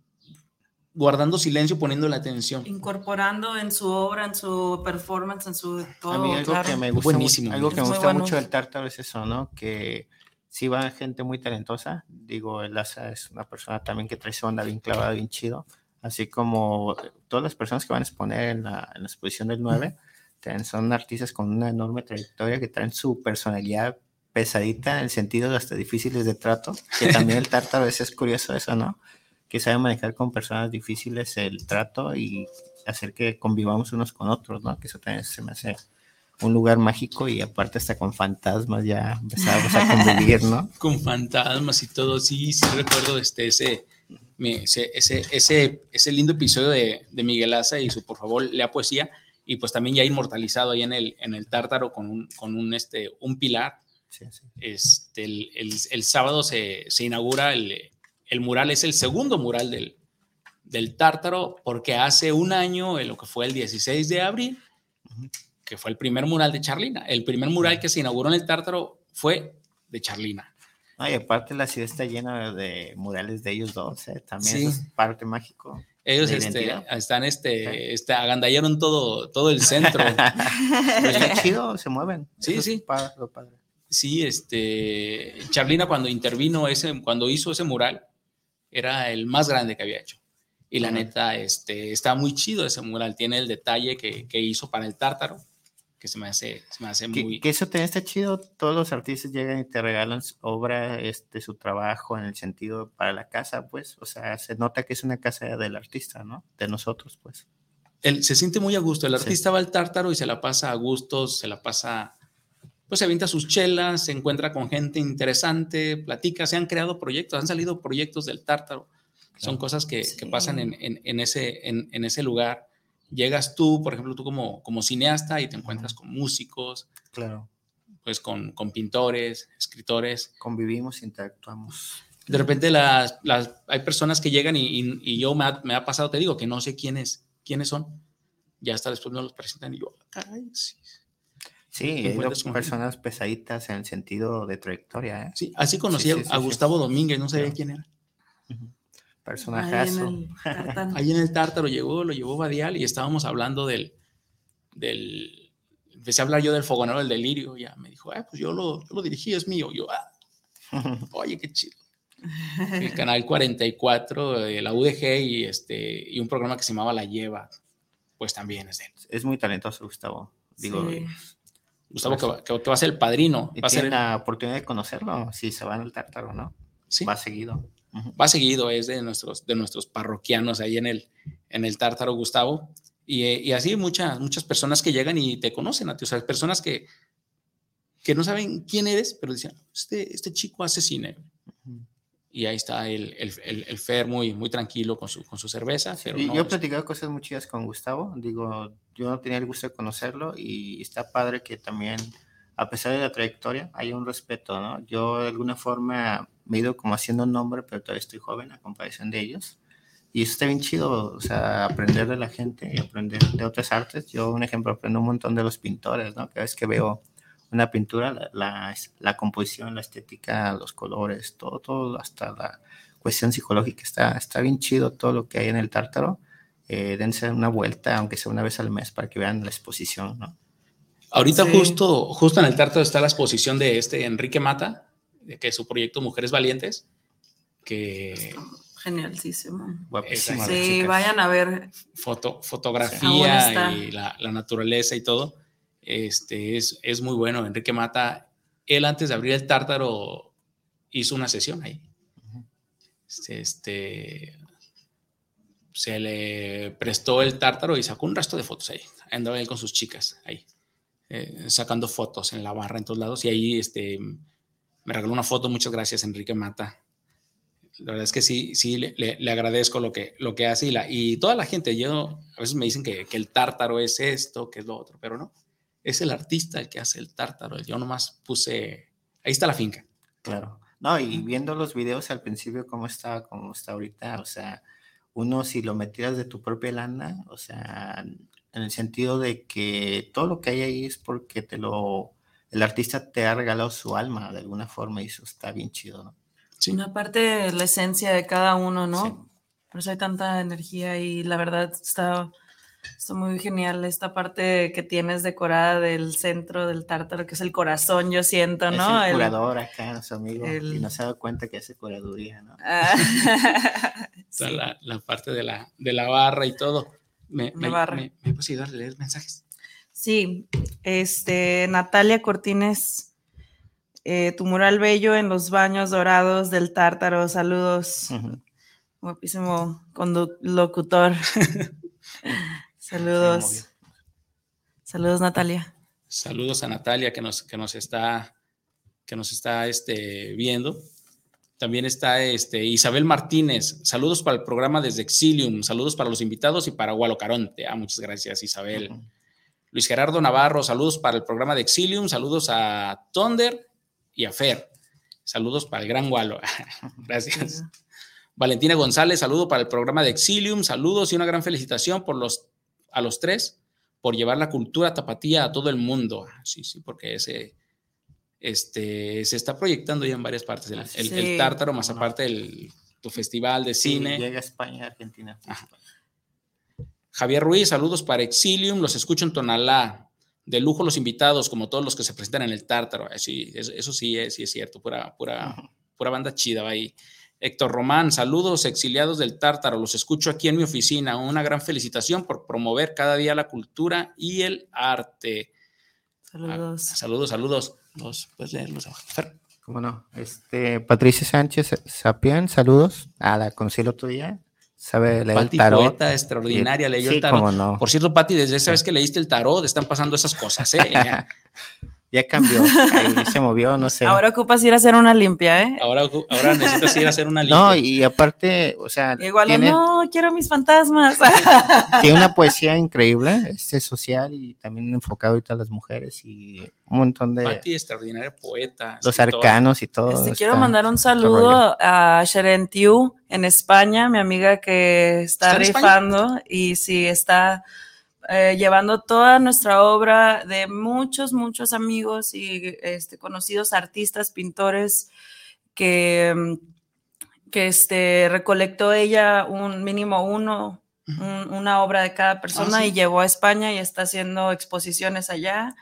Speaker 1: guardando silencio, poniendo la atención.
Speaker 3: incorporando en su obra, en su performance, en su todo.
Speaker 4: A mí algo
Speaker 3: claro.
Speaker 4: que me gusta,
Speaker 1: Buenísimo,
Speaker 4: mucho, algo que me gusta
Speaker 3: bueno.
Speaker 4: mucho del Tártaro es eso, ¿no? Que sí va gente muy talentosa. Digo, el Asa es una persona también que trae su onda bien clavada, bien chido. Así como todas las personas que van a exponer en la, en la exposición del 9, también son artistas con una enorme trayectoria que traen su personalidad pesadita en el sentido de hasta difíciles de trato, que también el Tártaro a veces es curioso eso, ¿no? Que sabe manejar con personas difíciles el trato y hacer que convivamos unos con otros, ¿no? Que eso también se me hace un lugar mágico y aparte hasta con fantasmas ya empezamos a convivir, ¿no?
Speaker 1: Con fantasmas y todo, sí, sí recuerdo este, ese, ese, ese, ese, lindo episodio de, de Miguel Asa y su Por favor, lea poesía, y pues también ya inmortalizado ahí en el, en el tártaro con un, con un, este, un pilar.
Speaker 4: Sí, sí.
Speaker 1: Este, el, el, el sábado se, se inaugura el, el mural, es el segundo mural del, del tártaro, porque hace un año, en lo que fue el 16 de abril, que fue el primer mural de Charlina. El primer mural que se inauguró en el tártaro fue de Charlina.
Speaker 4: No, y aparte la ciudad está llena de murales de ellos dos, ¿eh? también
Speaker 1: Sí.
Speaker 4: es parte mágico.
Speaker 1: Ellos
Speaker 4: ¿De
Speaker 1: este, están, este, este, agandallaron todo, todo el centro.
Speaker 4: Pero está chido, se mueven.
Speaker 1: Sí,
Speaker 4: Eso es
Speaker 1: sí.
Speaker 4: padre, lo padre.
Speaker 1: Sí, este, Charlina cuando intervino ese, cuando hizo ese mural, era el más grande que había hecho. Y la neta, este, está muy chido ese mural. Tiene el detalle que, que hizo para el tártaro, que se me hace, se me hace
Speaker 4: Que,
Speaker 1: muy...
Speaker 4: que eso también está chido. Todos los artistas llegan y te regalan obra, este, su trabajo en el sentido para la casa, pues. O sea, se nota que es una casa del artista, ¿no? De nosotros, pues.
Speaker 1: él se siente muy a gusto. El
Speaker 4: Sí.
Speaker 1: artista va al tártaro y se la pasa a gustos, se la pasa, pues se avienta sus chelas, se encuentra con gente interesante, platica, se han creado proyectos, han salido proyectos del tártaro. Son
Speaker 4: Claro.
Speaker 1: cosas que, que
Speaker 3: Sí.
Speaker 1: pasan en, en- en ese, en, en ese lugar. Llegas tú, por ejemplo, tú como, como cineasta y te encuentras con músicos,
Speaker 4: Claro.
Speaker 1: pues con, con pintores, escritores.
Speaker 4: Convivimos, interactuamos.
Speaker 1: De repente las, las, hay personas que llegan y, y- y yo me ha, me ha pasado, te digo, que no sé quiénes, quiénes son. Ya hasta después me los presentan y yo, "Ah, caray, sí.
Speaker 4: Sí, personas pesaditas en el sentido de trayectoria, ¿eh?
Speaker 1: Sí, así conocí
Speaker 4: Sí,
Speaker 1: a-
Speaker 4: sí, sí,
Speaker 1: a
Speaker 4: sí.
Speaker 1: Gustavo Domínguez, no sabía quién era.
Speaker 4: Personajazo.
Speaker 3: en el Tartán.
Speaker 1: Ahí en el Tártaro llegó, lo llevó Badial y estábamos hablando del, del, empecé a hablar yo del fogonero del delirio, ya me dijo, ah, pues yo lo, yo lo dirigí, es mío. Yo, ah, oye, qué chido. El canal 44 de la UDG y, este, y un programa que se llamaba La Lleva, pues también es de él.
Speaker 4: es muy talentoso, Gustavo. Digo,
Speaker 3: Sí.
Speaker 1: Gustavo, que va, que- que va a ser el padrino.
Speaker 4: y
Speaker 1: Va a, ser,
Speaker 4: la oportunidad de conocerlo si se van al tártaro, ¿no?
Speaker 1: sí,
Speaker 4: Va seguido.
Speaker 1: Va seguido, es de nuestros, de nuestros parroquianos ahí en el, en el Tártaro, Gustavo. Y, y así muchas, muchas personas que llegan y te conocen a ti, o sea, personas que, que no saben quién eres, pero dicen, este, este chico hace cine. Y ahí está el, el, el, el Fer muy, muy tranquilo con su, con su cerveza. Pero
Speaker 4: Y
Speaker 1: no,
Speaker 4: yo he
Speaker 1: es-
Speaker 4: platicado cosas muy chidas con Gustavo. Digo, yo no tenía el gusto de conocerlo y está padre que también, a pesar de la trayectoria, hay un respeto, ¿no? Yo de alguna forma me he ido como haciendo un nombre, pero todavía estoy joven a comparación de ellos. Y eso está bien chido, o sea, aprender de la gente y aprender de otras artes. Yo, un ejemplo, aprendo un montón de los pintores, ¿no? Cada vez que veo una pintura, la, la, la composición, la estética, los colores, todo, todo, hasta la cuestión psicológica, está, está bien chido todo lo que hay en el tártaro. Eh, dense una vuelta, aunque sea una vez al mes, para que vean la exposición, ¿no?
Speaker 1: Ahorita
Speaker 3: Sí.
Speaker 1: justo, justo en el Tártaro está la exposición de este Enrique Mata, de que es su proyecto Mujeres Valientes, que
Speaker 3: Genialísimo. Sí, vayan a ver.
Speaker 1: foto, fotografía y la, la naturaleza y todo, este, es, es muy bueno. Enrique Mata, él antes de abrir el tártaro hizo una sesión ahí. Este, este, se le prestó el tártaro y sacó un resto de fotos ahí. Andaba él con sus chicas ahí, eh, sacando fotos en la barra en todos lados. Y ahí este, me regaló una foto. Muchas gracias, Enrique Mata. La verdad es que sí, sí, le, le- le agradezco lo que, lo que hace y, la, y toda la gente. Yo, a veces me dicen que, que el tártaro es esto, que es lo otro, pero no. Es el artista el que hace el tártaro. Yo nomás puse, ahí está la finca.
Speaker 4: Claro. No, y viendo los videos al principio, cómo estaba, cómo está ahorita, o sea, uno si lo metieras de tu propia lana, o sea, en el sentido de que todo lo que hay ahí es porque te lo, el artista te ha regalado su alma de alguna forma y eso está bien chido, ¿no?
Speaker 1: Sí.
Speaker 3: Una parte de la esencia de cada uno, ¿no?
Speaker 4: Sí.
Speaker 3: Por eso hay tanta energía y la verdad está, está muy genial esta parte que tienes decorada del centro del tártaro, que es el corazón, yo siento, ¿no?
Speaker 4: Es el
Speaker 3: El-
Speaker 4: curador acá, nuestro amigo, y
Speaker 3: el-
Speaker 4: no se ha dado cuenta que hace curaduría, ¿no?
Speaker 3: Ah,
Speaker 1: la, la parte de la, de la barra y todo. Me, me,
Speaker 3: barra.
Speaker 1: me, me ayudar a leer mensajes.
Speaker 3: Sí, este, Natalia Cortines, eh, tu mural bello en los baños dorados del tártaro, saludos.
Speaker 4: Ujú.
Speaker 3: Guapísimo condu- locutor. Saludos. Saludos, Natalia.
Speaker 1: Saludos a Natalia que nos, que nos está, que nos está este, viendo. También está este, Isabel Martínez. Saludos para el programa desde Exilium. Saludos para los invitados y para Gualocaronte. Ah, muchas gracias, Isabel. Luis Gerardo Navarro, saludos para el programa de Exilium. Saludos a Thunder y a Fer. Saludos para el gran Gualo. gracias. Valentina González, saludo para el programa de Exilium, saludos y una gran felicitación por los, a los tres por llevar la cultura tapatía a todo el mundo. Ah, Sí, sí, porque ese este, se está proyectando ya en varias partes. El, el- el tártaro, más
Speaker 4: no.
Speaker 1: aparte el tu festival de
Speaker 4: Sí,
Speaker 1: cine.
Speaker 4: llega a España, Argentina.
Speaker 1: Ajá. Javier Ruiz, saludos para Exilium, los escucho en Tonalá. De lujo los invitados, como todos los que se presentan en el Tártaro. Eh, Sí, eso, eso sí es, sí es cierto, pura, pura, pura banda chida va ahí. Héctor Román, saludos exiliados del Tártaro, los escucho aquí en mi oficina. Una gran felicitación por promover cada día la cultura y el arte. Ah,
Speaker 3: Saludos.
Speaker 1: saludos, saludos. Los, puedes leerlos abajo. Fer.
Speaker 4: ¿Cómo no? Este, Patricia Sánchez Sapien, saludos. A la conocí el otro día. Sabe leer el tarot.
Speaker 1: poeta extraordinaria, leyó
Speaker 4: sí,
Speaker 1: el tarot.
Speaker 4: cómo no.
Speaker 1: Por cierto, Pati, desde esa vez que leíste el tarot, están pasando esas cosas, ¿eh? Ya.
Speaker 4: Cambió. Ahí se movió, no sé.
Speaker 3: Ahora ocupas ir a hacer una limpia, ¿eh?
Speaker 1: Ahora, ahora necesitas ir a hacer una limpia.
Speaker 4: no, y aparte, o sea,
Speaker 3: Igual,
Speaker 4: tiene,
Speaker 3: no, quiero mis fantasmas.
Speaker 4: tiene una poesía increíble, este social y también enfocado ahorita a las mujeres y un montón de
Speaker 1: Pati, extraordinaria poeta.
Speaker 4: los arcanos y todo.
Speaker 3: Este, quiero mandar un saludo a Sharon Tiu en España, mi amiga que está, rifando y sí está eh, llevando toda nuestra obra de muchos, muchos amigos y este, conocidos artistas, pintores que, mm, que este, recolectó ella un mínimo uno, un- una obra de cada persona
Speaker 1: Ah, sí.
Speaker 3: y llevó a España y está haciendo exposiciones allá.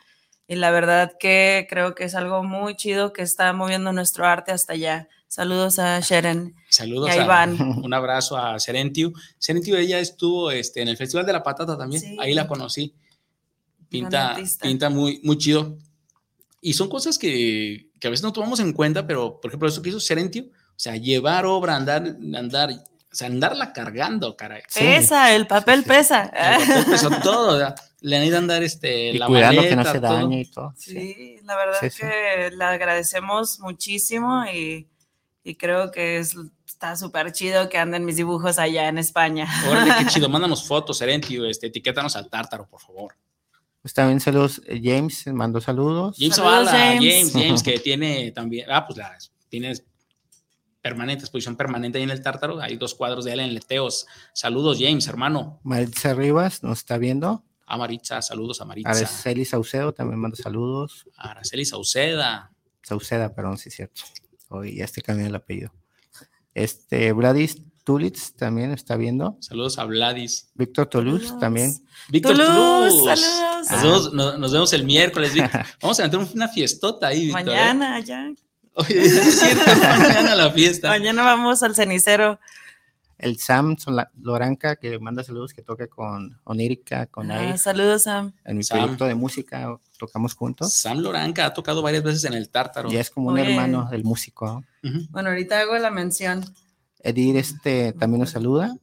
Speaker 3: Y la verdad que creo que es algo muy chido que está moviendo nuestro arte hasta allá. Saludos a Sharon
Speaker 1: Saludos
Speaker 3: y a Iván.
Speaker 1: un abrazo a Serentiu. Serentiu, ella estuvo este, en el Festival de la Patata también,
Speaker 3: Sí.
Speaker 1: ahí la conocí. Pinta, pinta muy, muy chido. Y son cosas que, que a veces no tomamos en cuenta, pero por ejemplo, eso que hizo Serentiu, o sea, llevar obra, andar, andar, o sea, andarla cargando, caray.
Speaker 4: Sí.
Speaker 3: Pesa, el papel
Speaker 4: sí.
Speaker 3: pesa.
Speaker 1: El papel pesó todo, o sea, le han ido a andar este,
Speaker 4: y
Speaker 1: la
Speaker 4: cuidando que no
Speaker 1: maleta,
Speaker 4: se
Speaker 1: todo.
Speaker 4: dañe y todo. Sí.
Speaker 3: Sí, la verdad
Speaker 4: Sí, sí.
Speaker 3: que le agradecemos muchísimo y, y creo que es, está súper chido que anden mis dibujos allá en España.
Speaker 1: Órale, qué chido, mándanos fotos, Serentiu, este, etiquétanos al tártaro, por favor.
Speaker 4: Pues también saludos, eh, James mandó saludos.
Speaker 1: James
Speaker 3: Saludos, James.
Speaker 1: James, James, que tiene también, ah, pues la, tiene permanente, exposición permanente ahí en el Tártaro, hay dos cuadros de él en Leteos. Saludos, James, hermano.
Speaker 4: Maritza Rivas nos está viendo.
Speaker 1: A Maritza, saludos a Maritza.
Speaker 4: Araceli Saucedo también manda saludos.
Speaker 1: Araceli Sauceda.
Speaker 4: Sauceda, perdón, sí es cierto. Hoy ya este cambió el apellido. Este, Vladis Tulitz también está viendo.
Speaker 1: Saludos a Vladis.
Speaker 4: Víctor Toulouse
Speaker 3: Saludos.
Speaker 4: también.
Speaker 1: Víctor
Speaker 3: Toulouse,
Speaker 1: Toulouse.
Speaker 3: saludos.
Speaker 1: Nos vemos, nos- nos vemos el miércoles, Víctor. Vamos a tener una fiestota ahí, Víctor. ¿eh?
Speaker 3: Mañana ya.
Speaker 1: Oye, es cierto, mañana la fiesta.
Speaker 3: Mañana vamos al cenicero.
Speaker 4: El Sam Loranca, que manda saludos, que toca con Onírica, con
Speaker 3: Ah, saludos, Sam.
Speaker 4: En mi
Speaker 1: Sam.
Speaker 4: proyecto de música tocamos juntos.
Speaker 1: Sam Loranca ha tocado varias veces en el Tártaro.
Speaker 4: Ya es como un hermano del músico.
Speaker 3: Bueno, ahorita hago la mención.
Speaker 4: Edir este, también nos saluda.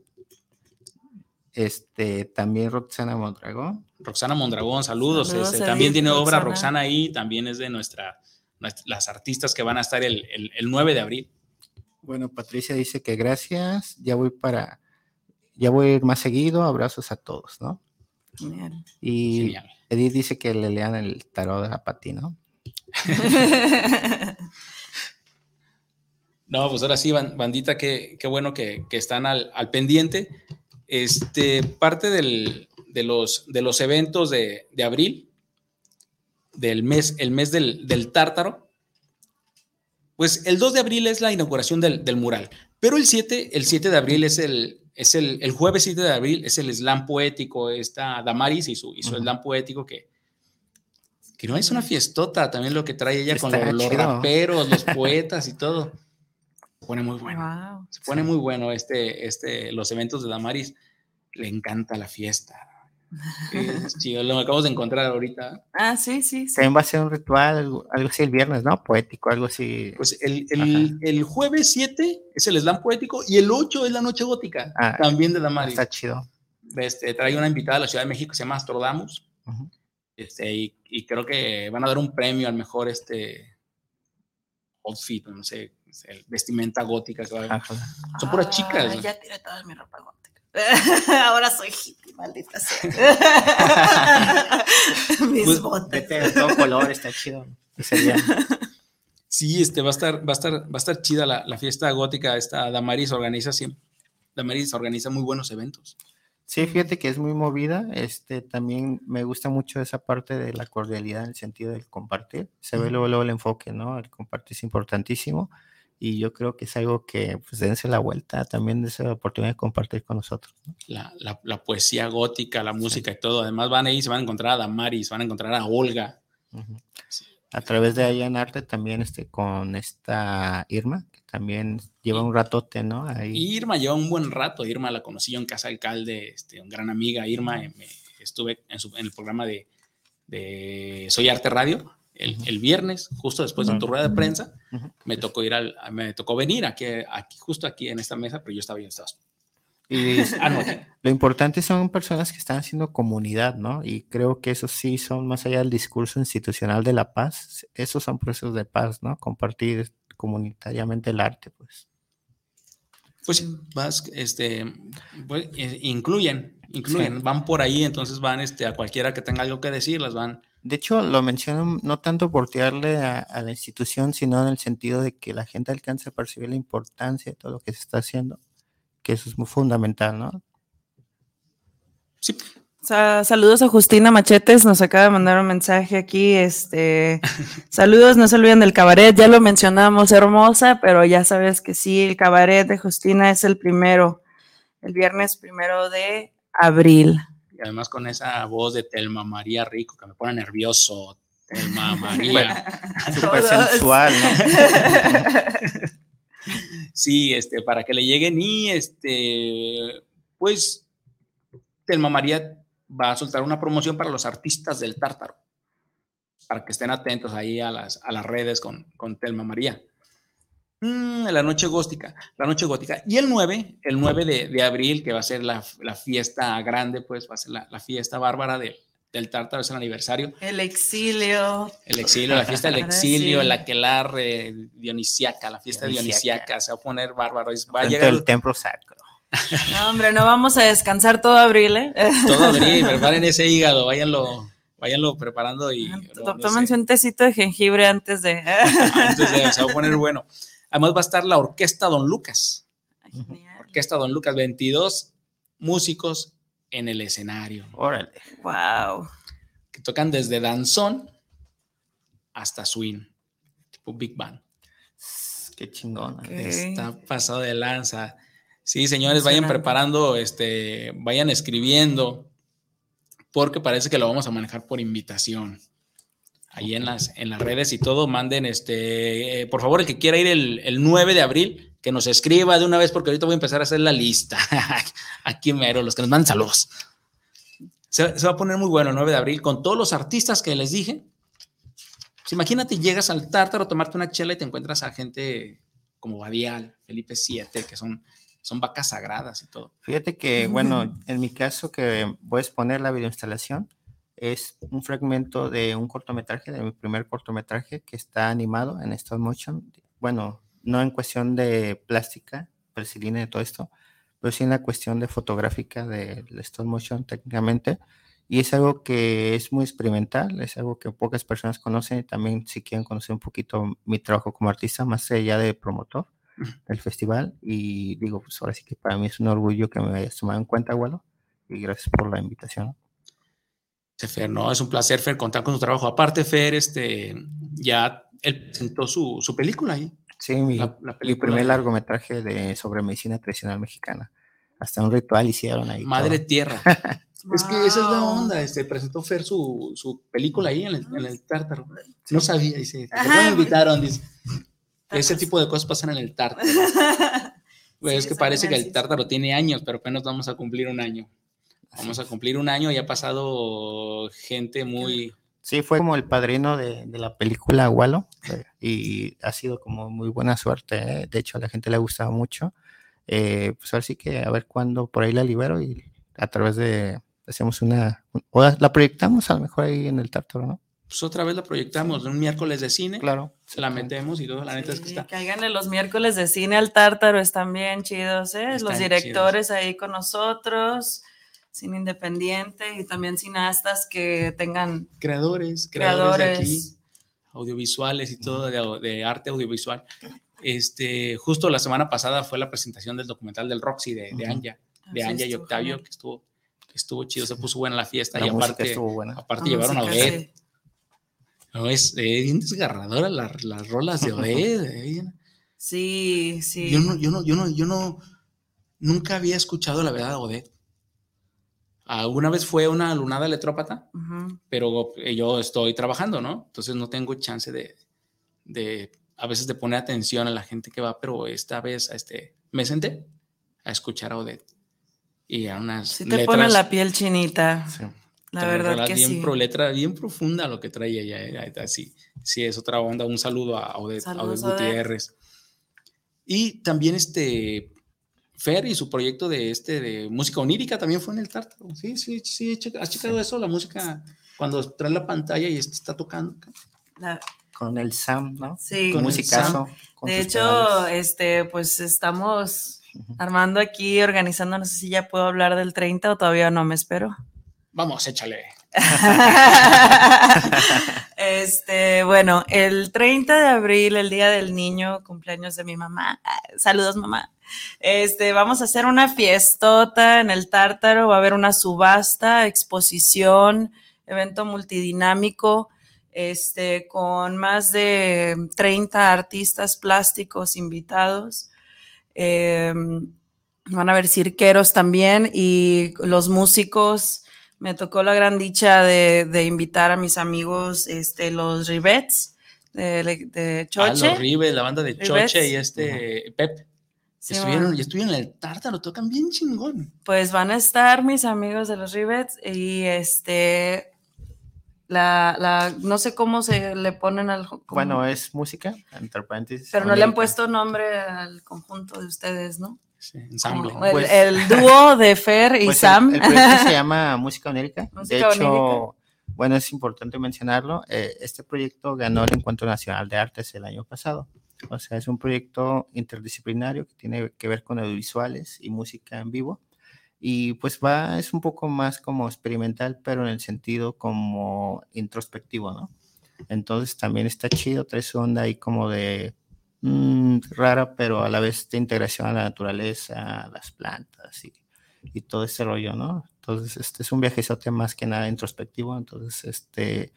Speaker 4: Este, también Roxana Mondragón.
Speaker 1: Roxana Mondragón, saludos.
Speaker 3: Saludos,
Speaker 1: este, también tiene obra
Speaker 3: Roxana.
Speaker 1: Roxana ahí, también es de nuestra, nuestra- las artistas que van a estar el, el- el 9 de abril.
Speaker 4: Bueno, Patricia dice que gracias, ya voy para, ya voy a ir más seguido, abrazos a todos, ¿no?
Speaker 3: Genial.
Speaker 4: Y
Speaker 1: Genial.
Speaker 4: Edith dice que le lean el tarot a Pati, ¿no?
Speaker 1: No, pues ahora sí, ban- bandita, qué, qué bueno que, que están al, al pendiente. Este, parte del- de, los, de los eventos de, de abril, del mes, el mes del, del tártaro, pues el 2 de abril es la inauguración del, del mural, pero el 7, el 7 de abril es el, es el, el jueves 7 de abril, es el slam poético, está Damaris y su, y su slam poético que, que no es una fiestota, también lo que trae ella con los, los raperos, los poetas y todo. Se pone muy bueno.
Speaker 3: Wow.
Speaker 1: Se pone muy bueno este, este, los eventos de Damaris. Le encanta la fiesta. Es chido, lo acabamos de encontrar ahorita.
Speaker 3: Ah, sí, sí. sí.
Speaker 4: También va a ser un ritual, algo, algo así el viernes, ¿no? Poético, algo así.
Speaker 1: Pues el, el, el jueves 7 es el slam poético y el 8 es la noche gótica,
Speaker 4: Ah,
Speaker 1: también de Damaris.
Speaker 4: Está chido.
Speaker 1: Este, trae una invitada de la Ciudad de México que se llama Astrodamus.
Speaker 4: Ujú.
Speaker 1: Este, y, y creo que van a dar un premio al mejor este, outfit, no sé, el vestimenta gótica que va a haber.
Speaker 4: Ajá.
Speaker 1: Son puras chicas.
Speaker 3: Ah,
Speaker 1: ¿no?
Speaker 3: ya tiré toda mi ropa gótica. Ahora soy hippie, maldita sea. Mis
Speaker 1: Pues,
Speaker 3: botas.
Speaker 4: Vete de todo color, está chido. Sería.
Speaker 1: Sí, este, va a estar, va a estar, va a estar chida la, la fiesta gótica. Esta Damaris organiza siempre. Damaris organiza muy buenos eventos.
Speaker 4: Sí, fíjate que es muy movida. Este, también me gusta mucho esa parte de la cordialidad en el sentido del compartir. Se ve luego el enfoque, ¿no? El compartir es importantísimo. Y yo creo que es algo que, pues, dense la vuelta también de esa oportunidad de compartir con nosotros. ¿no?
Speaker 1: La, la- la poesía gótica, la música y todo. Además van ahí se van a encontrar a Damaris, van a encontrar a Olga.
Speaker 4: Ujú.
Speaker 1: Sí.
Speaker 4: A través de allá en arte también este, con esta Irma, que también lleva un ratote, ¿no? Ahí.
Speaker 1: Irma lleva un buen rato. Irma la conocí yo en Casa Alcalde, este, una gran amiga. Irma, eh, me- estuve en, su- en el programa de, de Soy Arte Radio el, viernes, justo después de tu rueda de prensa. Me tocó ir al, me tocó venir aquí, aquí, justo aquí en esta mesa, pero yo estaba estabas.
Speaker 4: Y
Speaker 1: Ah, no.
Speaker 4: Lo importante son personas que están haciendo comunidad, ¿no? Y creo que eso sí son más allá del discurso institucional de la paz, esos son procesos de paz, ¿no? Compartir comunitariamente el arte, pues.
Speaker 1: Pues vas, este, pues, eh, incluyen, incluyen,
Speaker 4: Sí.
Speaker 1: van por ahí, entonces van este, a cualquiera que tenga algo que decir, las van.
Speaker 4: De hecho, lo menciono no tanto por tirarle a, a la institución, sino en el sentido de que la gente alcance a percibir la importancia de todo lo que se está haciendo, que eso es muy fundamental, ¿no?
Speaker 1: Sí,
Speaker 3: Sa- saludos a Justina Machetes, nos acaba de mandar un mensaje aquí. Este, saludos, no se olviden del cabaret, ya lo mencionamos, hermosa, pero ya sabes que sí, el cabaret de Justina es el primero, el viernes primero de abril.
Speaker 1: Además con esa voz de Telma María Rico que me pone nervioso. Telma María.
Speaker 4: Súper sensual, ¿no?
Speaker 1: Sí, este, para que le lleguen y este, pues, Telma María va a soltar una promoción para los artistas del Tártaro, para que estén atentos ahí a las, a las redes con, con Telma María. Mm, la noche gótica, la noche gótica. Y el 9, el 9 de, de abril, que va a ser la, la fiesta grande, pues va a ser la, la fiesta bárbara de- del Tártaro, es el aniversario.
Speaker 3: El exilio.
Speaker 1: El exilio, la fiesta del
Speaker 3: Ahora
Speaker 1: exilio,
Speaker 3: sí.
Speaker 1: la aquelarre dionisiaca, la fiesta
Speaker 4: Dionisiaca.
Speaker 1: dionisiaca, se va a poner bárbaro. es- Va a
Speaker 4: Frente
Speaker 1: llegar
Speaker 4: del templo sacro.
Speaker 3: No, hombre, no vamos a descansar todo abril, ¿eh?
Speaker 1: todo abril, preparen ese hígado, váyanlo, váyanlo preparando y no
Speaker 3: Tómense un tecito de jengibre antes de.
Speaker 1: antes de- se va a poner bueno. Además va a estar la Orquesta Don Lucas,
Speaker 3: Genial.
Speaker 1: Orquesta Don Lucas, 22 músicos en el escenario,
Speaker 4: Órale.
Speaker 3: Wow.
Speaker 1: que tocan desde danzón hasta swing, tipo Big Band.
Speaker 4: Qué chingón.
Speaker 1: Está pasado de lanza. Sí, señores, vayan preparando, este, vayan escribiendo, porque parece que lo vamos a manejar por invitación. Ahí en las, en las redes y todo, manden, este, eh, por favor, el que quiera ir el, el 9 de abril, que nos escriba de una vez, porque ahorita voy a empezar a hacer la lista. Aquí mero, los que nos mandan saludos. Se, se va a poner muy bueno el 9 de abril con todos los artistas que les dije. Pues imagínate, llegas al Tártaro a tomarte una chela y te encuentras a gente como Badial, Felipe VII, que son, son vacas sagradas y todo.
Speaker 4: Fíjate que, bueno, en mi caso que voy a exponer la videoinstalación, es un fragmento de un cortometraje, de mi primer cortometraje que está animado en stop motion. Bueno, no en cuestión de plástica, persilina y todo esto, pero sí en la cuestión de fotográfica del stop motion técnicamente. Y es algo que es muy experimental, es algo que pocas personas conocen y también si quieren conocer un poquito mi trabajo como artista, más allá de promotor del festival. Y digo, pues ahora sí que para mí es un orgullo que me hayas tomado en cuenta, abuelo, y gracias por la invitación.
Speaker 1: Fer, no, es un placer, Fer, contar con tu trabajo. Aparte, Fer, este, ya él presentó su, su película ahí.
Speaker 4: Sí, mi,
Speaker 1: La- la
Speaker 4: mi
Speaker 1: película
Speaker 4: primer largometraje de, sobre medicina tradicional mexicana. Hasta un ritual hicieron ahí.
Speaker 1: Madre
Speaker 4: todo.
Speaker 1: Tierra. Es que esa es la onda. Este, presentó Fer su, su película ahí en el, en el tártaro. No sabía, dice.
Speaker 3: Ajá.
Speaker 1: ¿Cómo me invitaron? Dice. Ese tipo de cosas pasan en el tártaro. Pues
Speaker 3: Sí,
Speaker 1: es que parece que el tártaro tiene años, pero apenas vamos a cumplir un año. Vamos a cumplir un año y ha pasado gente muy.
Speaker 4: Sí, fue como el padrino de, de la película Walo eh, y ha sido como muy buena suerte. eh. De hecho, a la gente le ha gustado mucho. Eh, pues ahora sí que a ver cuándo por ahí la libero y a través de hacemos una o la proyectamos a lo mejor ahí en el Tártaro, ¿no?
Speaker 1: Pues otra vez la proyectamos un miércoles de cine.
Speaker 4: Claro.
Speaker 1: Se la metemos y todo. La neta es que
Speaker 3: Sí,
Speaker 1: está.
Speaker 3: Cáiganle los miércoles de cine al tártaro, están bien chidos, ¿eh?
Speaker 1: Están
Speaker 3: los directores ahí con nosotros, cine independiente y también cineastas que tengan
Speaker 1: Creadores, creadores, de aquí. audiovisuales y todo de, arte audiovisual. Este, justo la semana pasada fue la presentación del documental del Roxy de. Anja, de Anja y Octavio,
Speaker 3: genial.
Speaker 1: que estuvo, que estuvo chido, se puso buena la fiesta
Speaker 4: La
Speaker 1: y aparte, aparte
Speaker 3: La
Speaker 1: llevaron a Oded.
Speaker 3: sí.
Speaker 1: No, es eh, bien desgarradora la- las rolas de Oded. eh.
Speaker 3: Sí, sí.
Speaker 1: Yo no, yo no, yo no, yo no, nunca había escuchado la verdad de Oded. Alguna vez fue una lunada electrópata,
Speaker 3: Ujú.
Speaker 1: pero eh, yo estoy trabajando, ¿no? Entonces no tengo chance de, de, a veces de poner atención a la gente que va, pero esta vez este, me senté a escuchar a Odette. Y a unas
Speaker 3: Sí te
Speaker 1: letras,
Speaker 3: pone la piel chinita,
Speaker 4: Sí.
Speaker 3: la verdad que
Speaker 1: bien
Speaker 3: sí.
Speaker 1: pro- letra bien profunda lo que trae ella. eh, Sí, sí, es otra onda. Un saludo a Odette, a
Speaker 3: Saludos,
Speaker 1: Odette
Speaker 3: Odette.
Speaker 1: Gutiérrez. Y también este Fer y su proyecto de este de música onírica también fue en el Tártaro. Sí, sí, sí. ¿Has checado eso? La música cuando trae la pantalla y este está tocando.
Speaker 3: La-
Speaker 4: Con el Sam, ¿no?
Speaker 3: sí.
Speaker 1: Con
Speaker 4: musicazo. con
Speaker 3: De hecho, este, pues estamos armando aquí, organizando, no sé si ya puedo hablar del 30 o todavía no me espero.
Speaker 1: Vamos, échale.
Speaker 3: este, bueno, el 30 de abril, el día del niño, cumpleaños de mi mamá. Saludos, mamá. Este, vamos a hacer una fiestota en el Tártaro, va a haber una subasta, exposición, evento multidinámico, este, con más de 30 artistas plásticos invitados. Eh, van a haber cirqueros también y los músicos. Me tocó la gran dicha de, de invitar a mis amigos, este, los Rivets de, Choche.
Speaker 1: los Ribes, la banda de. Choche y este Pep.
Speaker 3: Sí,
Speaker 1: estuvieron, y estuvieron en el Tártaro, tocan bien chingón.
Speaker 3: Pues van a estar mis amigos de los Rivets y este, la, la, no sé cómo se le ponen al... cómo-
Speaker 4: Bueno, es música, entre paréntesis.
Speaker 3: pero no le han puesto nombre al conjunto de ustedes, ¿no?
Speaker 1: Sí, ensamble.
Speaker 3: Como
Speaker 4: Pues-
Speaker 3: el dúo de Fer y
Speaker 4: Pues
Speaker 3: Sam.
Speaker 4: El, proyecto se llama Música Onírica. de hecho,
Speaker 3: Onírica.
Speaker 4: bueno, es importante mencionarlo. eh, este proyecto ganó el Encuentro Nacional de Artes el año pasado. O sea, es un proyecto interdisciplinario que tiene que ver con audiovisuales y música en vivo. Y pues va, es un poco más como experimental, pero en el sentido como introspectivo, ¿no? Entonces también está chido, trae su onda ahí como de mm, rara, pero a la vez de integración a la naturaleza, a las plantas y, y todo ese rollo, ¿no? Entonces, este es un viajezote más que nada introspectivo, entonces, este,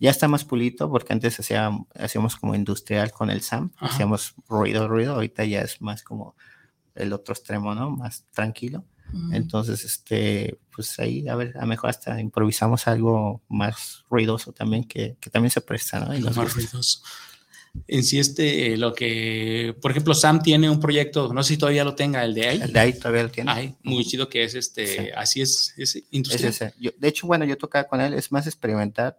Speaker 4: ya está más pulito, porque antes hacía, hacíamos como industrial con el SAM,
Speaker 1: Ajá.
Speaker 4: hacíamos ruido, ruido, ahorita ya es más como el otro extremo, ¿no? Más tranquilo.
Speaker 3: Ujú.
Speaker 4: Entonces, este, pues ahí, a ver, a lo mejor hasta improvisamos algo más ruidoso también, que, que también se presta, ¿no? Y
Speaker 1: más
Speaker 4: gusta.
Speaker 1: ruidoso. En sí, este, lo que, por ejemplo, Sam tiene un proyecto, no sé si todavía lo tenga, el de ahí.
Speaker 4: El de ahí todavía lo tiene.
Speaker 1: Ay, muy chido que es este,
Speaker 4: Sí.
Speaker 1: así es, es
Speaker 4: Es
Speaker 1: industrial.
Speaker 4: ese. Yo- de hecho, bueno, yo tocaba con él, es más experimental.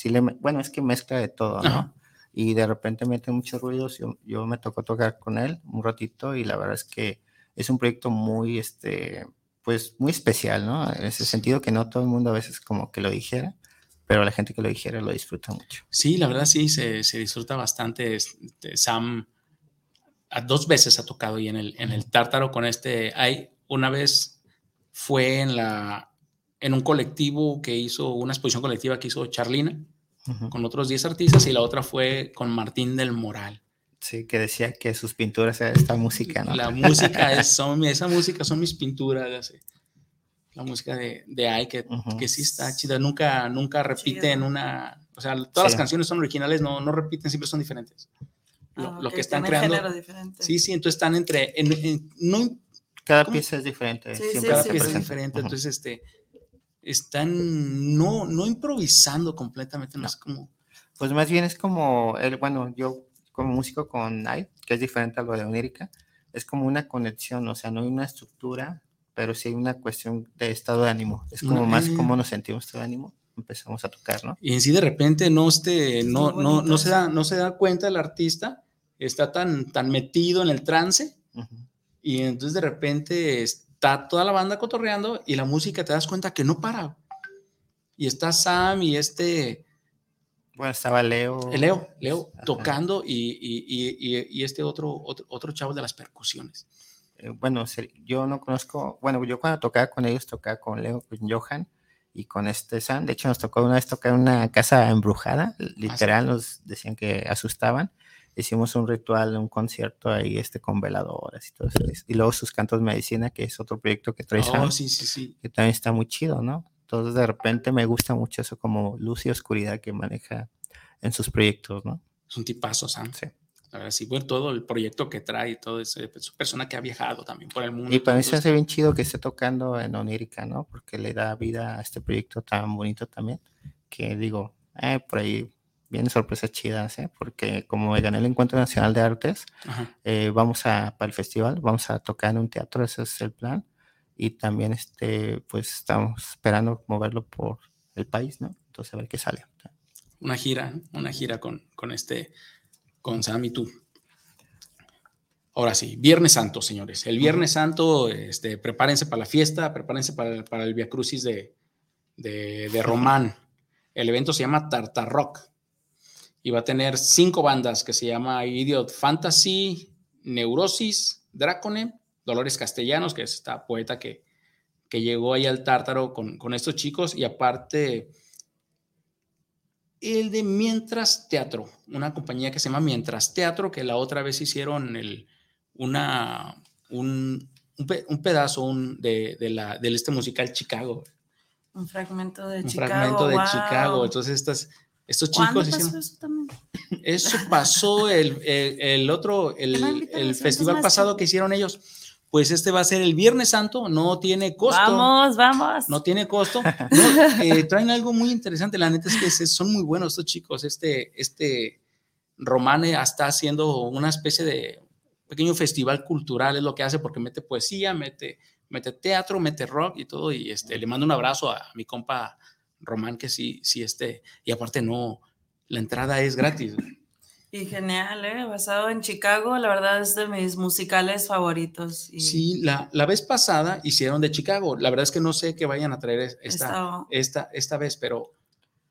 Speaker 4: Sí le, me- bueno, es que mezcla de todo, ¿no? Y de repente mete muchos ruidos. Yo, yo me tocó tocar con él un ratito y la verdad es que es un proyecto muy, este, pues muy especial, ¿no? En ese sentido que no todo el mundo a veces como que lo dijera, pero la gente que lo dijera lo disfruta mucho.
Speaker 1: Sí, la verdad sí, se, se disfruta bastante. Este, Sam a dos veces ha tocado ahí en el, en el Tártaro con este. Hay una vez fue en la en un colectivo que hizo una exposición colectiva que hizo Charlina
Speaker 4: Ujú.
Speaker 1: con otros 10 artistas y la otra fue con Martín del Moral.
Speaker 4: Sí, que decía que sus pinturas era esta música, ¿no?
Speaker 1: La música es, son, esa música son mis pinturas. ya sé. La música de, de Ay, que,
Speaker 4: Ujú.
Speaker 1: que sí está chida, nunca, nunca repite en una, o sea, todas las
Speaker 4: Sí.
Speaker 1: canciones son originales, no, no repiten, siempre son diferentes. Lo,
Speaker 3: Ah,
Speaker 1: lo
Speaker 3: ok,
Speaker 1: que están
Speaker 3: tiene
Speaker 1: creando. Sí, sí, entonces están entre, en- en- no
Speaker 4: Cada
Speaker 1: ¿Cómo?
Speaker 4: pieza es diferente.
Speaker 3: Sí,
Speaker 4: siempre
Speaker 1: cada
Speaker 3: sí,
Speaker 4: se
Speaker 1: pieza es diferente,
Speaker 4: Ujú.
Speaker 1: entonces este, están no, no improvisando completamente, no, es como,
Speaker 4: Pues más bien es como, el, bueno, yo como músico con AI, que es diferente a lo de Onírica, es como una conexión, o sea, no hay una estructura, pero sí hay una cuestión de estado de ánimo. Es como
Speaker 1: Una-
Speaker 4: más
Speaker 1: eh.
Speaker 4: cómo nos sentimos de ánimo, empezamos a tocar, ¿no?
Speaker 1: y en sí de repente no, este, no, no, no, se da, no se da cuenta el artista, está tan, tan metido en el trance
Speaker 4: Ujú.
Speaker 1: y entonces de repente está toda la banda cotorreando y la música te das cuenta que no para. Y está Sam y este,
Speaker 4: Bueno, estaba Leo.
Speaker 1: Leo, Leo
Speaker 4: Ajá.
Speaker 1: tocando y, y- y- y- este otro, otro, otro chavo de las percusiones.
Speaker 4: eh, bueno, yo no conozco, bueno, yo cuando tocaba con ellos, tocaba con Leo, con Johan y con este Sam. De hecho, nos tocó una vez tocar una casa embrujada, literal, nos decían que asustaban. Hicimos un ritual, un concierto ahí este, con veladoras y todo eso. Y luego sus cantos medicina, que es otro proyecto que trae Sam,
Speaker 1: Oh, sí, sí, sí.
Speaker 4: que también está muy chido, ¿no? Entonces, de repente me gusta mucho eso como luz y oscuridad que maneja en sus proyectos, ¿no?
Speaker 1: Es un tipazo, Sam.
Speaker 4: Sí.
Speaker 1: La verdad, sí, bueno, todo el proyecto que trae, todo eso, es una persona que ha viajado también por el mundo.
Speaker 4: Y para mí se hace bien chido que esté tocando en Onírica, ¿no? Porque le da vida a este proyecto tan bonito también, que digo, eh, por ahí vienen sorpresas chidas, ¿eh? Porque como gané el Encuentro Nacional de Artes, eh, vamos a, para el festival, vamos a tocar en un teatro, ese es el plan. Y también, este, pues estamos esperando moverlo por el país, ¿no? Entonces a ver qué sale.
Speaker 1: Una gira, una gira con, con este, con Sam y tú. Ahora sí, Viernes Santo, señores. El Viernes Santo, este, prepárense para la fiesta, prepárense para, el- para el Via Crucis de, de, de Román. El evento se llama Tartarrock y va a tener cinco bandas que se llama Idiot Fantasy, Neurosis, Dracone, Dolores Castellanos, que es esta poeta que, que llegó ahí al Tártaro con, con estos chicos y aparte el de Mientras Teatro, una compañía que se llama Mientras Teatro, que la otra vez hicieron el, una, un, un, pe- un pedazo un- de, de la, del este musical Chicago,
Speaker 3: Un fragmento de
Speaker 1: un
Speaker 3: Chicago.
Speaker 1: fragmento de
Speaker 3: wow.
Speaker 1: Chicago. Entonces, estas, estos
Speaker 3: ¿Cuándo
Speaker 1: chicos
Speaker 3: pasó
Speaker 1: hicieron,
Speaker 3: eso también?
Speaker 1: eso pasó el, el, el otro, el, el festival pasado que hicieron ellos. Pues este va a ser el Viernes Santo, no tiene costo.
Speaker 3: Vamos, vamos.
Speaker 1: No tiene costo. No, eh, traen algo muy interesante. La neta es que son muy buenos estos chicos. Este, este Romane está haciendo una especie de pequeño festival cultural, es lo que hace porque mete poesía, mete, mete teatro, mete rock y todo. Y este, le mando un abrazo a mi compa Román, que sí, sí, este, y aparte no, la entrada es gratis.
Speaker 3: Y genial, ¿eh? Basado en Chicago, la verdad es de mis musicales favoritos. Y
Speaker 1: Sí, la, la vez pasada hicieron de Chicago. La verdad es que no sé qué vayan a traer es- esta, esta, esta vez, pero,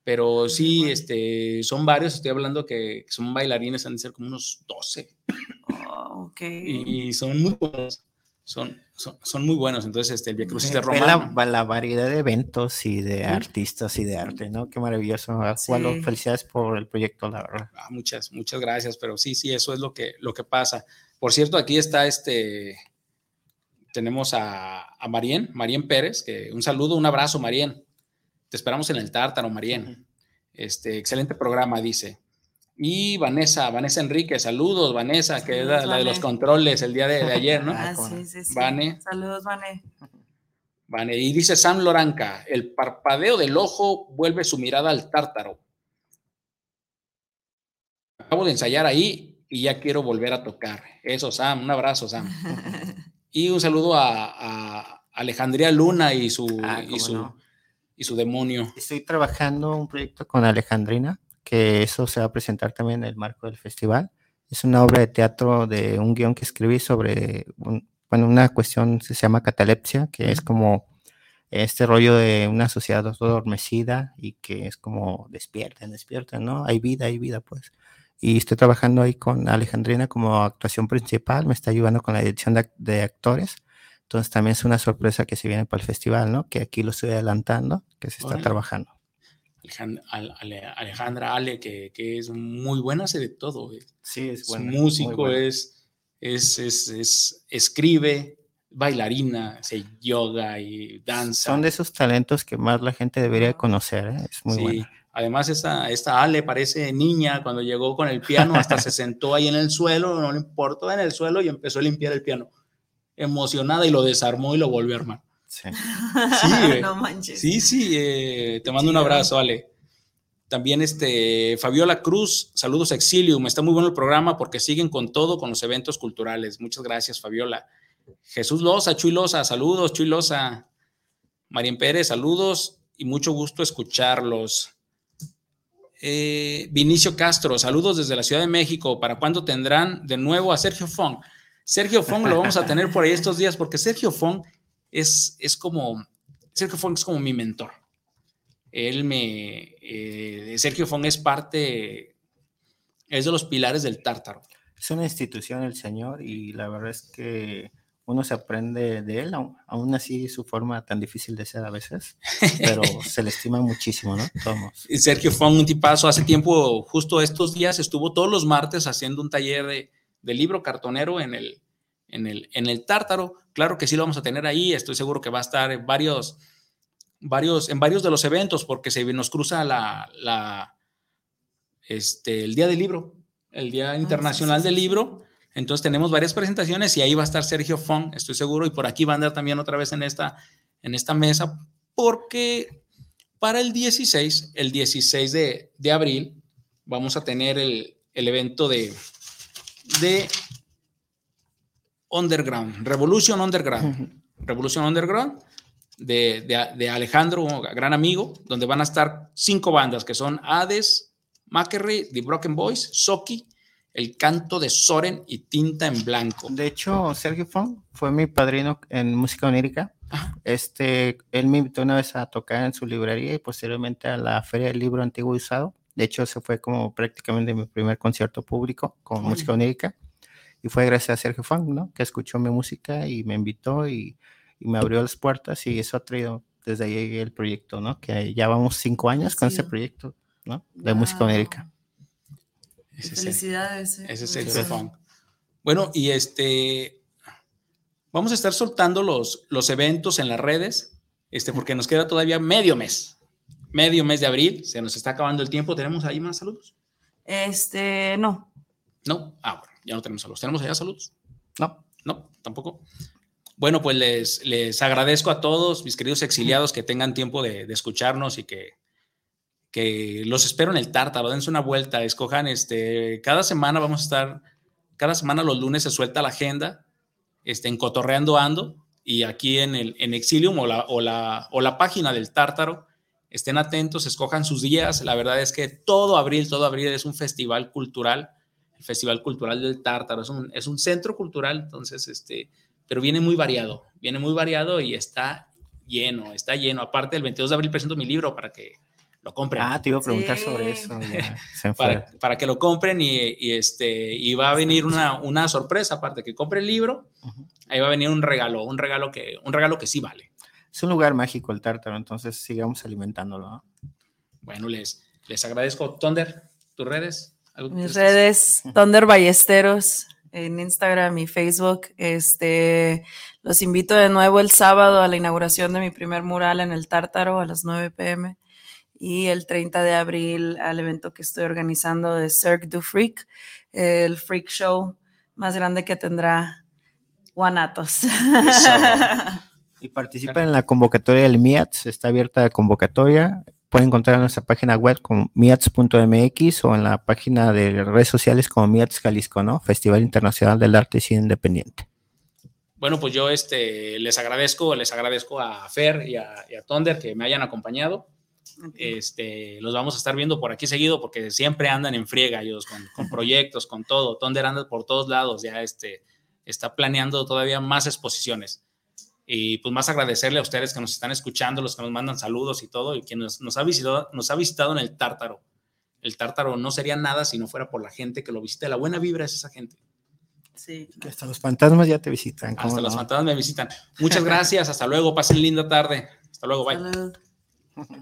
Speaker 1: pero sí,
Speaker 3: bueno.
Speaker 1: este, son varios. Estoy hablando que son bailarines, han de ser como unos 12
Speaker 3: oh, ok.
Speaker 1: y, y son muy buenos. Son, son, son muy buenos. Entonces, este, el Via Crucis de
Speaker 4: la,
Speaker 1: Roma.
Speaker 4: la variedad de eventos y de artistas y de arte, ¿no? Qué maravilloso.
Speaker 3: Sí.
Speaker 4: felicidades por el proyecto, la verdad.
Speaker 1: Ah, muchas, muchas gracias, pero sí, sí, eso es lo que, lo que pasa. Por cierto, aquí está este, tenemos a, a Marien, Marien Pérez, que un saludo, un abrazo, Marien. Te esperamos en el Tártaro, Marien. Este, excelente programa, dice. Y Vanessa, Vanessa Enrique, saludos, Vanessa, que es la, de los
Speaker 3: Vane.
Speaker 1: controles el día de, de ayer, ¿no?
Speaker 3: Ah, sí, sí, sí.
Speaker 1: Vane.
Speaker 3: Saludos, Vane.
Speaker 1: Vale, y dice Sam Loranca, el parpadeo del ojo vuelve su mirada al tártaro. Acabo de ensayar ahí y ya quiero volver a tocar. Eso, Sam, un abrazo, Sam. Y un saludo a, a Alejandría Luna y su,
Speaker 4: Ah,
Speaker 1: y, su,
Speaker 4: no.
Speaker 1: y su demonio.
Speaker 4: Estoy trabajando un proyecto con Alejandrina, que eso se va a presentar también en el marco del festival. Es una obra de teatro de un guion que escribí sobre un- bueno, una cuestión que se llama catalepsia, que es como este rollo de una sociedad adormecida y que es como despierten, despierten, ¿no? Hay vida, hay vida, pues. y estoy trabajando ahí con Alejandrina como actuación principal, me está ayudando con la dirección de, de actores. Entonces también es una sorpresa que se viene para el festival, ¿no? Que aquí lo estoy adelantando, que se está trabajando.
Speaker 1: Alejandra, Ale- que, que es muy buena, hace de todo. eh.
Speaker 4: Sí,
Speaker 1: Es músico, es, es, es, es- escribe, bailarina, hace yoga y danza.
Speaker 4: Son de esos talentos que más la gente debería conocer, ¿eh? Es muy
Speaker 1: Sí.
Speaker 4: bueno.
Speaker 1: Además, esta, esta Ale parece niña cuando llegó con el piano, hasta se sentó ahí en el suelo, no le importó en el suelo y empezó a limpiar el piano. Emocionada y lo desarmó y lo volvió a armar.
Speaker 4: Sí.
Speaker 1: güey.
Speaker 3: no manches.
Speaker 1: Sí, sí, eh, te mando un abrazo, Ale. También este, Fabiola Cruz, saludos a Exilium, está muy bueno el programa porque siguen con todo, con los eventos culturales. Muchas gracias, Fabiola. Jesús Loza, Chuy Loza, saludos, Chuy Loza. Marín Pérez, saludos y mucho gusto escucharlos. Eh, Vinicio Castro, saludos desde la Ciudad de México. ¿Para cuándo tendrán de nuevo a Sergio Fong? Sergio Fong lo vamos a tener por ahí estos días porque Sergio Fong es, es como, Sergio Fong es como mi mentor. Él me, eh, Sergio Fong es parte, es de los pilares del tártaro.
Speaker 4: Es una institución el señor y la verdad es que uno se aprende de él, aún, así su forma tan difícil de ser a veces, pero se le estima muchísimo, ¿no? Todos.
Speaker 1: Y Sergio Fong, un tipazo, hace tiempo, justo estos días, estuvo todos los martes haciendo un taller de, de libro cartonero en el, en, el, en el tártaro. Claro que sí lo vamos a tener ahí, estoy seguro que va a estar en varios, varios, en varios de los eventos, porque se nos cruza la, la, este, el Día del Libro, el Día Internacional
Speaker 3: sí, sí,
Speaker 1: del. Libro. Entonces tenemos varias presentaciones y ahí va a estar Sergio Fong, estoy seguro, y por aquí va a andar también otra vez en esta, en esta mesa, porque para el 16, el 16 de, de abril, vamos a tener el, el evento de, de Underground, Revolution Underground. Revolution Underground de, de- de Alejandro, un gran amigo, donde van a estar cinco bandas que son Hades, Macquarie, The Broken Boys, Soki, El Canto de Soren y Tinta en Blanco.
Speaker 4: De hecho, Sergio Fong fue mi padrino en música onírica. Este, él me invitó una vez a tocar en su librería y posteriormente a la Feria del Libro Antiguo y Usado. De hecho, ese fue como prácticamente mi primer concierto público con música onírica. Y fue gracias a Sergio Fong, ¿no? Que escuchó mi música y me invitó y, y me abrió las puertas y eso ha traído desde ahí el proyecto, ¿no? Que ya vamos cinco años con ese proyecto, ¿no? De música onírica.
Speaker 1: Ese es el-
Speaker 3: Felicidades. eh,
Speaker 1: Ese es el. Fong. Bueno, y este, vamos a estar soltando los, los eventos en las redes, este, porque nos queda todavía medio mes, medio mes de abril, se nos está acabando el tiempo. ¿Tenemos ahí más saludos?
Speaker 3: Este, no.
Speaker 1: No, ah, bueno, ya no tenemos saludos. ¿Tenemos allá saludos?
Speaker 4: No,
Speaker 1: No, tampoco. Bueno, pues les, les agradezco a todos, mis queridos exiliados, que tengan tiempo de, de escucharnos y que, que los espero en el tártaro, dense una vuelta, escojan, este, cada semana vamos a estar, cada semana los lunes se suelta la agenda, este, en Cotorreando Ando, y aquí en, el, en Exilium o la, o, la, o la página del tártaro, estén atentos, escojan sus días, la verdad es que todo abril, todo abril es un festival cultural, el Festival Cultural del Tártaro, es un, es un centro cultural, entonces, este, pero viene muy variado, viene muy variado y está lleno, está lleno. Aparte, el 22 de abril presento mi libro para que lo compren.
Speaker 4: ah, te iba a preguntar
Speaker 3: Sí.
Speaker 4: sobre eso. ya
Speaker 1: para, para que lo compren y, y este, y va a venir una, una sorpresa, aparte que compre el libro, ahí va a venir un regalo, un regalo que, un regalo que sí vale.
Speaker 4: Es un lugar mágico el tártaro, entonces sigamos alimentándolo. ¿no?
Speaker 1: Bueno, les, les agradezco. Thunder, tus redes. ¿Algo que
Speaker 3: Mis redes, Thunder Ballesteros, en Instagram y Facebook. Este, los invito de nuevo el sábado a la inauguración de mi primer mural en el Tártaro a las 9 pm. Y el 30 de abril al evento que estoy organizando de Cirque du Freak, el freak show más grande que tendrá Guanatos.
Speaker 4: Y participen en la convocatoria del MIATS, está abierta la convocatoria. Pueden encontrar en nuestra página web como miats.mx o en la página de redes sociales como MIATS Jalisco, ¿no? Festival Internacional del Arte y Cine Independiente.
Speaker 1: Bueno, pues yo este, les agradezco, les agradezco a Fer y a, y a Thunder que me hayan acompañado. Este, los vamos a estar viendo por aquí seguido porque siempre andan en friega ellos con, con proyectos, con todo. Thunder anda por todos lados, ya este, está planeando todavía más exposiciones. Y pues más agradecerle a ustedes que nos están escuchando, los que nos mandan saludos y todo, y quien nos, nos ha, visitado, nos ha visitado en el Tártaro. el tártaro no sería nada si no fuera por la gente que lo visita. La buena vibra es esa gente.
Speaker 3: Sí.
Speaker 4: Que hasta los fantasmas ya te visitan. ¿cómo
Speaker 1: Hasta
Speaker 4: no?
Speaker 1: los fantasmas me visitan. Muchas gracias. Hasta luego. Pasen linda tarde. Hasta luego. Bye.